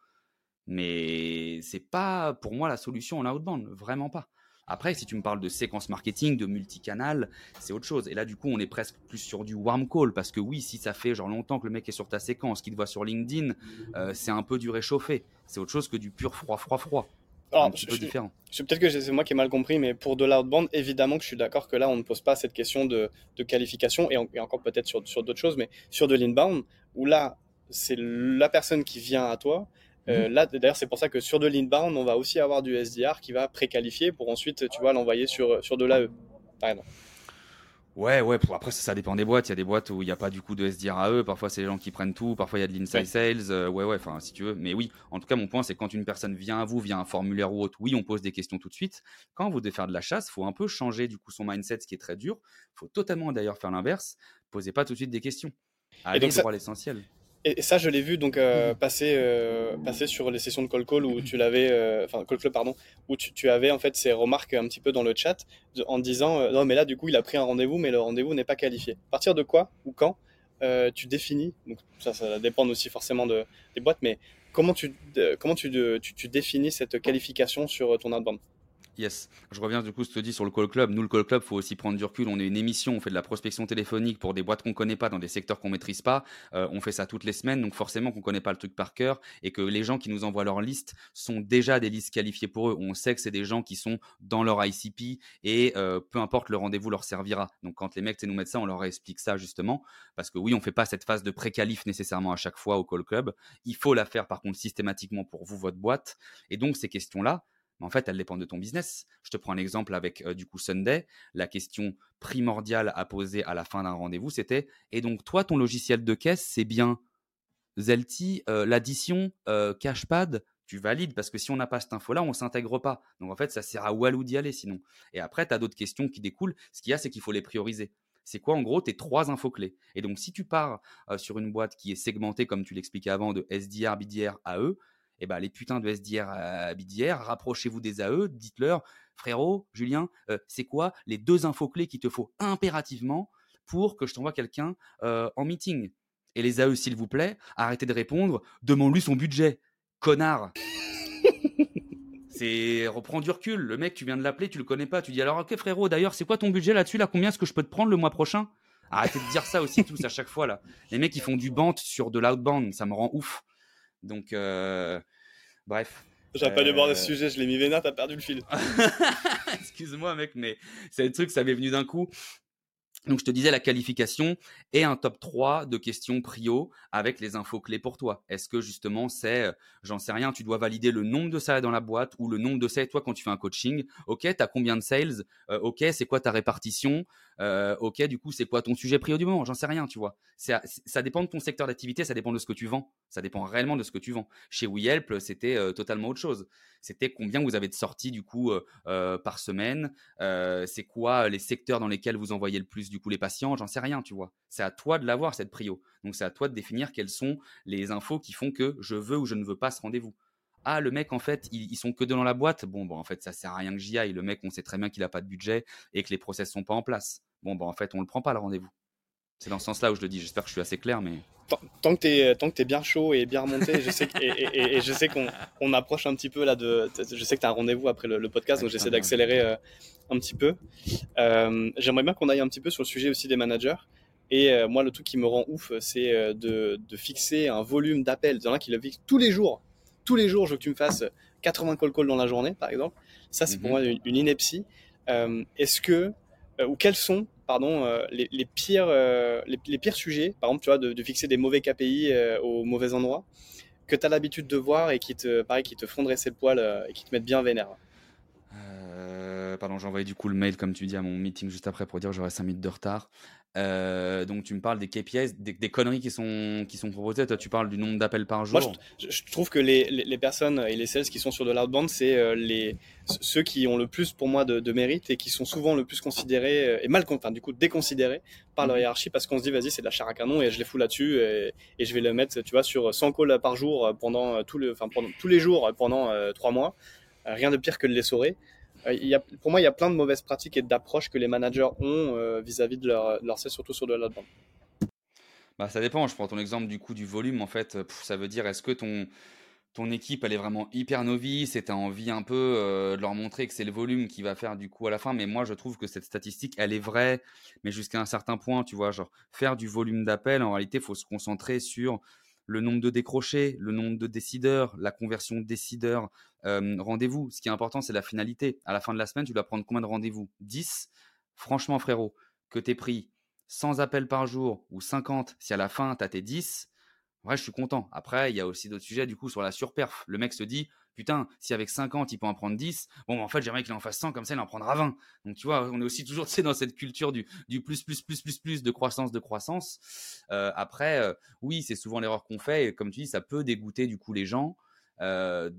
Mais c'est pas pour moi la solution en outbound, vraiment pas. Après, si tu me parles de séquence marketing, de multicanal, c'est autre chose. Et là, du coup, on est presque plus sur du warm call parce que oui, si ça fait genre longtemps que le mec est sur ta séquence, qu'il te voit sur LinkedIn, euh, c'est un peu du réchauffé. C'est autre chose que du pur froid, froid, froid. Alors, un petit peu différent. Peut-être que c'est moi qui ai mal compris, mais pour de l'outbound, évidemment que je suis d'accord que là, on ne pose pas cette question de, qualification, et, encore peut-être sur, sur d'autres choses, mais sur de l'inbound, où là, c'est la personne qui vient à toi, euh, mhm. là, d'ailleurs, c'est pour ça que sur de l'inbound, on va aussi avoir du SDR qui va préqualifier pour ensuite, tu vois, l'envoyer sur, sur de l'AE, par exemple. Ouais, ouais, après ça, dépend des boîtes. Il y a des boîtes où il n'y a pas du coup de SDR AE. Parfois, c'est les gens qui prennent tout. Parfois, il y a de l'inside sales. Euh, ouais, ouais, enfin, si tu veux. Mais oui, en tout cas, mon point, c'est quand une personne vient à vous via un formulaire ou autre, oui, on pose des questions tout de suite. Quand vous devez faire de la chasse, il faut un peu changer du coup son mindset, ce qui est très dur. Il faut totalement d'ailleurs faire l'inverse. Posez pas tout de suite des questions. Allez à l'essentiel. Et, ça, je l'ai vu donc euh, mmh. passer, euh, passer sur les sessions de call call où tu l'avais, euh, enfin call club pardon, où tu, tu, avais en fait ces remarques un petit peu dans le chat en disant non mais là du coup il a pris un rendez-vous mais le rendez-vous n'est pas qualifié. À partir de quoi ou quand tu définis donc ça ça dépend aussi forcément de, des boîtes mais comment tu comment tu, tu, tu définis cette qualification sur ton outbound? Yes. Je reviens du coup, je te dis sur le call club. Nous, le call club, faut aussi prendre du recul. On est une émission, on fait de la prospection téléphonique pour des boîtes qu'on connaît pas, dans des secteurs qu'on maîtrise pas. Euh, on fait ça toutes les semaines, donc forcément qu'on connaît pas le truc par cœur et que les gens qui nous envoient leur liste sont déjà des listes qualifiées pour eux. On sait que c'est des gens qui sont dans leur ICP et euh, peu importe le rendez-vous leur servira. Donc quand les mecs nous mettent ça, on leur explique ça justement parce que oui, on fait pas cette phase de pré-qualif nécessairement à chaque fois au call club. Il faut la faire par contre systématiquement pour vous, votre boîte. Et donc ces questions-là, en fait, elles dépendent de ton business. Je te prends un exemple avec euh, du coup Sunday. La question primordiale à poser à la fin d'un rendez-vous, c'était et donc toi, ton logiciel de caisse, c'est bien Zelti, euh, l'addition, euh, Cashpad, tu valides parce que si on n'a pas cette info-là, on ne s'intègre pas. Donc en fait, ça sert à Walou d'y aller sinon. Et après, tu as d'autres questions qui découlent. Ce qu'il y a, c'est qu'il faut les prioriser. C'est quoi en gros tes trois infos clés Et donc si tu pars sur une boîte qui est segmentée, comme tu l'expliquais avant, de SDR, BDR, AE, eh ben, les putains de SDR à BDR, rapprochez-vous des AE, dites-leur, frérot, Julien, euh, c'est quoi les deux infos clés qu'il te faut impérativement pour que je t'envoie quelqu'un euh, en meeting? Et les AE, s'il vous plaît, arrêtez de répondre, demande-lui son budget. Connard C'est reprends du recul. Le mec, tu viens de l'appeler, tu le connais pas. Tu dis alors, ok frérot, d'ailleurs, c'est quoi ton budget là-dessus là Combien est-ce que je peux te prendre le mois prochain? Arrêtez de dire ça aussi tous à chaque fois là. Les mecs, ils font du bant sur de l'outbound, ça me rend ouf. Donc, euh, bref. J'avais pas débordé ce euh, sujet, je l'ai mis vénère, t'as perdu le fil. Excuse-moi, mec, mais c'est le truc, ça m'est venu d'un coup. Donc, je te disais la qualification et un top 3 de questions prio avec les infos clés pour toi. Est-ce que justement c'est, euh, j'en sais rien, tu dois valider le nombre de sales dans la boîte ou le nombre de sales, toi, quand tu fais un coaching. Ok, tu as combien de sales? Ok, c'est quoi ta répartition? Ok, du coup, c'est quoi ton sujet prio du moment? J'en sais rien, tu vois. Ça, dépend de ton secteur d'activité, ça dépend de ce que tu vends. Ça dépend réellement de ce que tu vends. Chez WeHelp, c'était totalement autre chose. C'était combien vous avez de sorties du coup par semaine? c'est quoi les secteurs dans lesquels vous envoyez le plus du coup les patients? J'en sais rien, tu vois. C'est à toi de l'avoir cette prio. Donc c'est à toi de définir quelles sont les infos qui font que je veux ou je ne veux pas ce rendez-vous. Ah, le mec, en fait, ils, sont que dans la boîte. Bon, bon, en fait, ça sert à rien que j'y aille. Le mec, on sait très bien qu'il n'a pas de budget et que les process sont pas en place. Bon, bon, en fait, on le prend pas le rendez-vous. C'est dans ce sens-là où je le dis. J'espère que je suis assez clair, mais. Tant, que tu es, tant que es bien chaud et bien remonté, je sais et, je sais qu'on approche un petit peu là de. Je sais que tu as un rendez-vous après le, podcast, donc j'essaie d'accélérer euh, un petit peu. Euh, j'aimerais bien qu'on aille un petit peu sur le sujet aussi des managers. Et euh, moi, le truc qui me rend ouf, c'est de, de, fixer un volume d'appels. Il y en a qui le fixent tous les jours. Tous les jours, je veux que tu me fasses 80 call calls dans la journée, par exemple. Ça, c'est pour mhm. moi une, une ineptie. Est-ce que, ou quels sont pardon, euh, les, pires, euh, les, pires sujets, par exemple, tu vois, de, fixer des mauvais KPI euh, au mauvais endroit, que tu as l'habitude de voir et qui te, pareil, qui te font dresser le poil et qui te mettent bien vénère? Pardon, j'ai envoyé du coup le mail, comme tu dis, à mon meeting juste après pour dire que j'aurais 5 minutes de retard. Euh, donc tu me parles des KPIs, des, conneries qui sont, qui sont proposées. Toi, tu parles du nombre d'appels par jour. Moi, je, trouve que les, les, personnes et les sales qui sont sur de l'outbound, c'est euh, les ceux qui ont le plus pour moi de, mérite et qui sont souvent le plus considérés euh, et mal, enfin du coup déconsidérés par leur mhm. hiérarchie parce qu'on se dit vas-y c'est de la chair à canon et je les fous là-dessus et, et, je vais le mettre, tu vois, sur 100 calls par jour pendant tout le, enfin pendant tous les jours pendant 3 mois. rien de pire que de les saurer. Euh, a, pour moi, il y a plein de mauvaises pratiques et d'approches que les managers ont euh, vis-à-vis de leur, leur surtout sur de l'outbound. Bah, ça dépend. Je prends ton exemple du coup du volume. En fait, ça veut dire est-ce que ton, ton équipe elle est vraiment hyper novice et tu as envie un peu euh, de leur montrer que c'est le volume qui va faire du coup à la fin? Mais moi, je trouve que cette statistique, elle est vraie, mais jusqu'à un certain point, tu vois, genre faire du volume d'appel, en réalité, il faut se concentrer sur le nombre de décrochés, le nombre de décideurs, la conversion décideur, euh, rendez-vous. Ce qui est important, c'est la finalité. À la fin de la semaine, tu dois prendre combien de rendez-vous? 10 Franchement, frérot, que tu pris 100 appels par jour ou 50, si à la fin, tu as tes 10, ouais, je suis content. Après, il y a aussi d'autres sujets, du coup, sur la surperf. Le mec se dit, putain, si avec 50, il peut en prendre 10, bon, en fait, j'aimerais qu'il en fasse 100, comme ça, il en prendra 20. Donc, tu vois, on est aussi toujours, dans cette culture du, du plus, plus, plus, plus, plus, de croissance, de croissance. Euh, après, euh, oui, c'est souvent l'erreur qu'on fait, et comme tu dis, ça peut dégoûter, du coup, les gens. Euh,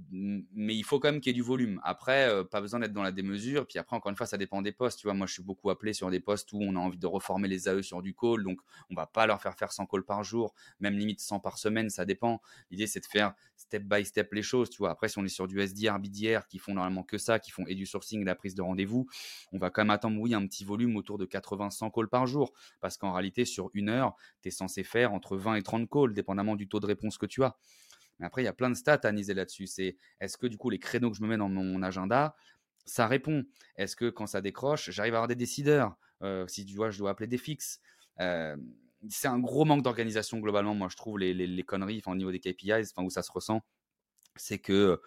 mais il faut quand même qu'il y ait du volume. Après, euh, pas besoin d'être dans la démesure. Puis après, encore une fois, ça dépend des postes. Tu vois, moi, je suis beaucoup appelé sur des postes où on a envie de reformer les AE sur du call. Donc, on va pas leur faire faire 100 calls par jour, même limite 100 par semaine, ça dépend. L'idée, c'est de faire step by step les choses. Tu vois, après, si on est sur du SDR, BDR, qui font normalement que ça, qui font et du sourcing, la prise de rendez-vous, on va quand même attendre, oui, un petit volume autour de 80-100 calls par jour. Parce qu'en réalité, sur une heure, tu es censé faire entre 20 et 30 calls, dépendamment du taux de réponse que tu as. Mais après, il y a plein de stats à analyser là-dessus. C'est est-ce que du coup, les créneaux que je me mets dans mon agenda, ça répond? Est-ce que quand ça décroche, j'arrive à avoir des décideurs? Euh, Si tu vois, je dois appeler des fixes. Euh, c'est un gros manque d'organisation globalement, moi je trouve les, conneries au niveau des KPIs, où ça se ressent, c'est que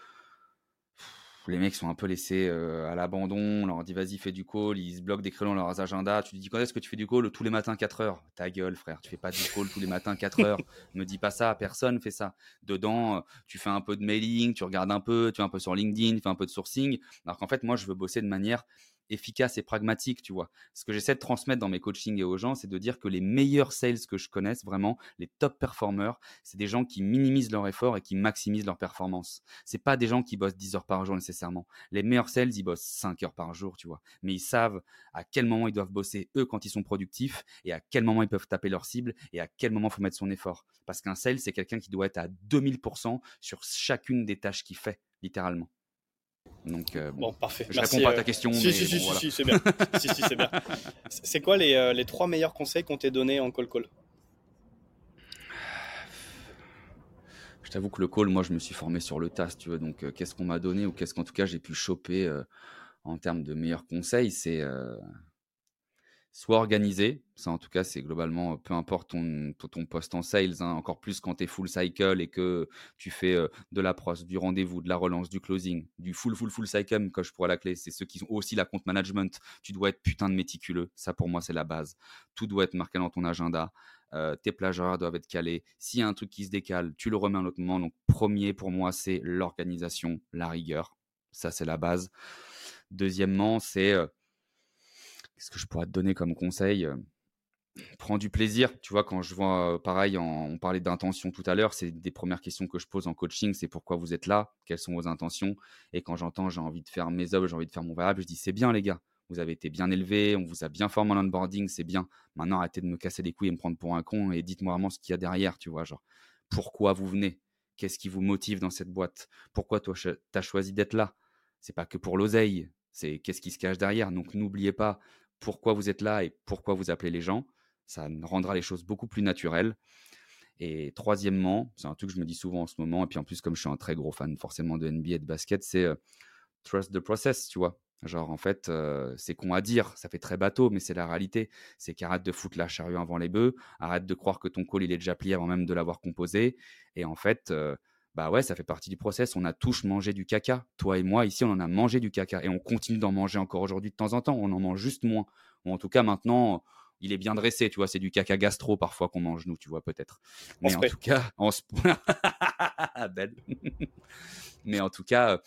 les mecs sont un peu laissés euh, à l'abandon. On leur dit vas-y, fais du call. Ils se bloquent des créneaux dans leurs agendas. Tu te dis quand est-ce que tu fais du call? Tous les matins 4 heures. Ta gueule, frère. Tu fais pas du call tous les matins 4 heures. Me dis pas ça. Personne fait ça. Dedans, euh, tu fais un peu de mailing, tu regardes un peu, tu es un peu sur LinkedIn, tu fais un peu de sourcing. Alors qu'en fait, moi, je veux bosser de manière efficace et pragmatique, tu vois. Ce que j'essaie de transmettre dans mes coachings et aux gens, c'est de dire que les meilleurs sales que je connaisse, vraiment, les top performers, c'est des gens qui minimisent leur effort et qui maximisent leur performance. C'est pas des gens qui bossent 10 heures par jour nécessairement. Les meilleurs sales, ils bossent 5 heures par jour, tu vois. Mais ils savent à quel moment ils doivent bosser eux quand ils sont productifs et à quel moment ils peuvent taper leur cible et à quel moment faut mettre son effort. Parce qu'un sales, c'est quelqu'un qui doit être à 2000% sur chacune des tâches qu'il fait, littéralement. Donc, euh, bon, parfait. Je réponds pas à ta euh, question. Si, si, si, si, c'est bien. si, si, c'est bien. C'est quoi les, euh, les trois meilleurs conseils qu'on t'ait donnés en call call Je t'avoue que le call, moi, je me suis formé sur le tas, tu veux. Donc, qu'est-ce qu'on m'a donné ou qu'est-ce qu'en tout cas j'ai pu choper en termes de meilleurs conseils? C'est soit organisé, ça en tout cas c'est globalement, peu importe ton, ton, poste en sales, hein, encore plus quand tu es full cycle et que tu fais de la pros, du rendez-vous, de la relance, du closing, du full full full cycle coche pour la clé, c'est ceux qui ont aussi la compte management, tu dois être putain de méticuleux, ça pour moi c'est la base, tout doit être marqué dans ton agenda, tes plages doivent être calées, s'il y a un truc qui se décale, tu le remets à un autre moment, donc premier pour moi c'est l'organisation, la rigueur, ça c'est la base. Deuxièmement c'est Qu'est-ce que je pourrais te donner comme conseil prends du plaisir. Tu vois, quand je vois, pareil, on parlait d'intention tout à l'heure, c'est des premières questions que je pose en coaching, c'est pourquoi vous êtes là, quelles sont vos intentions. Et quand j'entends, j'ai envie de faire mes œuvres, j'ai envie de faire mon variable, je dis, c'est bien les gars, vous avez été bien élevés, on vous a bien formé en onboarding, c'est bien. Maintenant, arrêtez de me casser les couilles et me prendre pour un con et dites-moi vraiment ce qu'il y a derrière, tu vois, genre, pourquoi vous venez? Qu'est-ce qui vous motive dans cette boîte? Pourquoi toi, tu as choisi d'être là? C'est pas que pour l'oseille, c'est qu'est-ce qui se cache derrière. Donc, n'oubliez pas pourquoi vous êtes là et pourquoi vous appelez les gens ça rendra les choses beaucoup plus naturelles. Et troisièmement, c'est un truc que je me dis souvent en ce moment, et puis en plus, comme je suis un très gros fan forcément de NBA et de basket, c'est euh, trust the process, tu vois. Genre, en fait, euh, c'est con à dire, ça fait très bateau, mais c'est la réalité. C'est qu'arrête de foutre la charrue avant les bœufs, arrête de croire que ton call, il est déjà plié avant même de l'avoir composé. Et en fait, euh, bah ouais, ça fait partie du process. On a tous mangé du caca. Toi et moi, ici, on en a mangé du caca. Et on continue d'en manger encore aujourd'hui de temps en temps. On en mange juste moins. Ou en tout cas, maintenant, il est bien dressé, tu vois, c'est du caca gastro parfois qu'on mange nous, tu vois, peut-être. Mais en tout cas, en Belle. Mais en tout cas,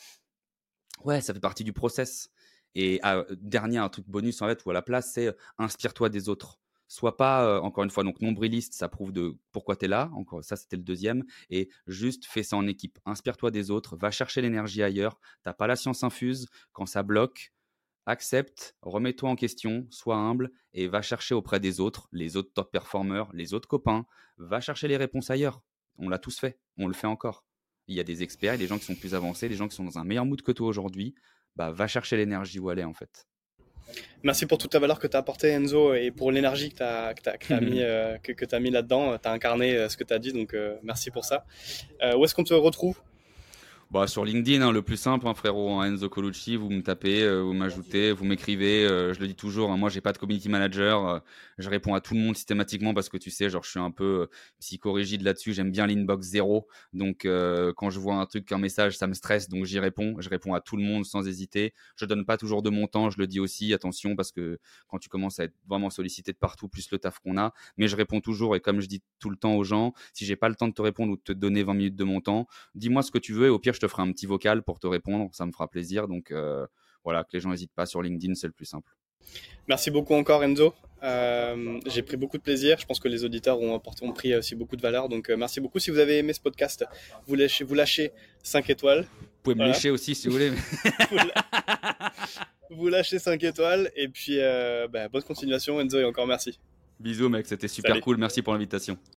ouais, ça fait partie du process. Et ah, dernier, un truc bonus en fait, ou à la place, c'est inspire-toi des autres. Sois pas, encore une fois, donc nombriliste, ça prouve de pourquoi tu es là. Encore, ça, c'était le deuxième. Et juste fais ça en équipe. Inspire-toi des autres, va chercher l'énergie ailleurs. T'as pas la science infuse. Quand ça bloque, accepte, remets-toi en question, sois humble et va chercher auprès des autres, les autres top performers, les autres copains, va chercher les réponses ailleurs. On l'a tous fait, on le fait encore. Il y a des experts, il des gens qui sont plus avancés, des gens qui sont dans un meilleur mood que toi aujourd'hui. Bah, va chercher l'énergie où elle en fait. Merci pour toute la valeur que tu as apportée Enzo et pour l'énergie que tu as, mis, euh, que, mis là-dedans. Tu as incarné euh, ce que tu as dit, donc euh, merci pour ça. où est-ce qu'on te retrouve? Bah, sur LinkedIn, hein, le plus simple, hein, frérot, hein, Enzo Colucci, vous me tapez, euh, vous m'ajoutez, vous m'écrivez. Euh, je le dis toujours, hein, moi, j'ai pas de community manager. Euh, je réponds à tout le monde systématiquement parce que tu sais, genre, je suis un peu psychorigide là-dessus. J'aime bien l'inbox zéro. Donc, quand je vois un truc, un message, ça me stresse. Donc, j'y réponds. Je réponds à tout le monde sans hésiter. Je donne pas toujours de mon temps. Je le dis aussi, attention, parce que quand tu commences à être vraiment sollicité de partout, plus le taf qu'on a. Mais je réponds toujours. Et comme je dis tout le temps aux gens, si j'ai pas le temps de te répondre ou de te donner 20 minutes de mon temps, dis-moi ce que tu veux et au pire, je te ferai un petit vocal pour te répondre. Ça me fera plaisir. Donc euh, voilà, que les gens n'hésitent pas sur LinkedIn, c'est le plus simple. Merci beaucoup encore Enzo. Euh, j'ai pris beaucoup de plaisir. Je pense que les auditeurs ont, ont pris aussi beaucoup de valeur. Donc euh, merci beaucoup. Si vous avez aimé ce podcast, vous lâchez, vous lâchez 5 étoiles. Vous pouvez me lâcher aussi si vous voulez. vous lâchez 5 étoiles. Et puis bah, bonne continuation Enzo et encore merci. Bisous mec, c'était super cool. Merci pour l'invitation.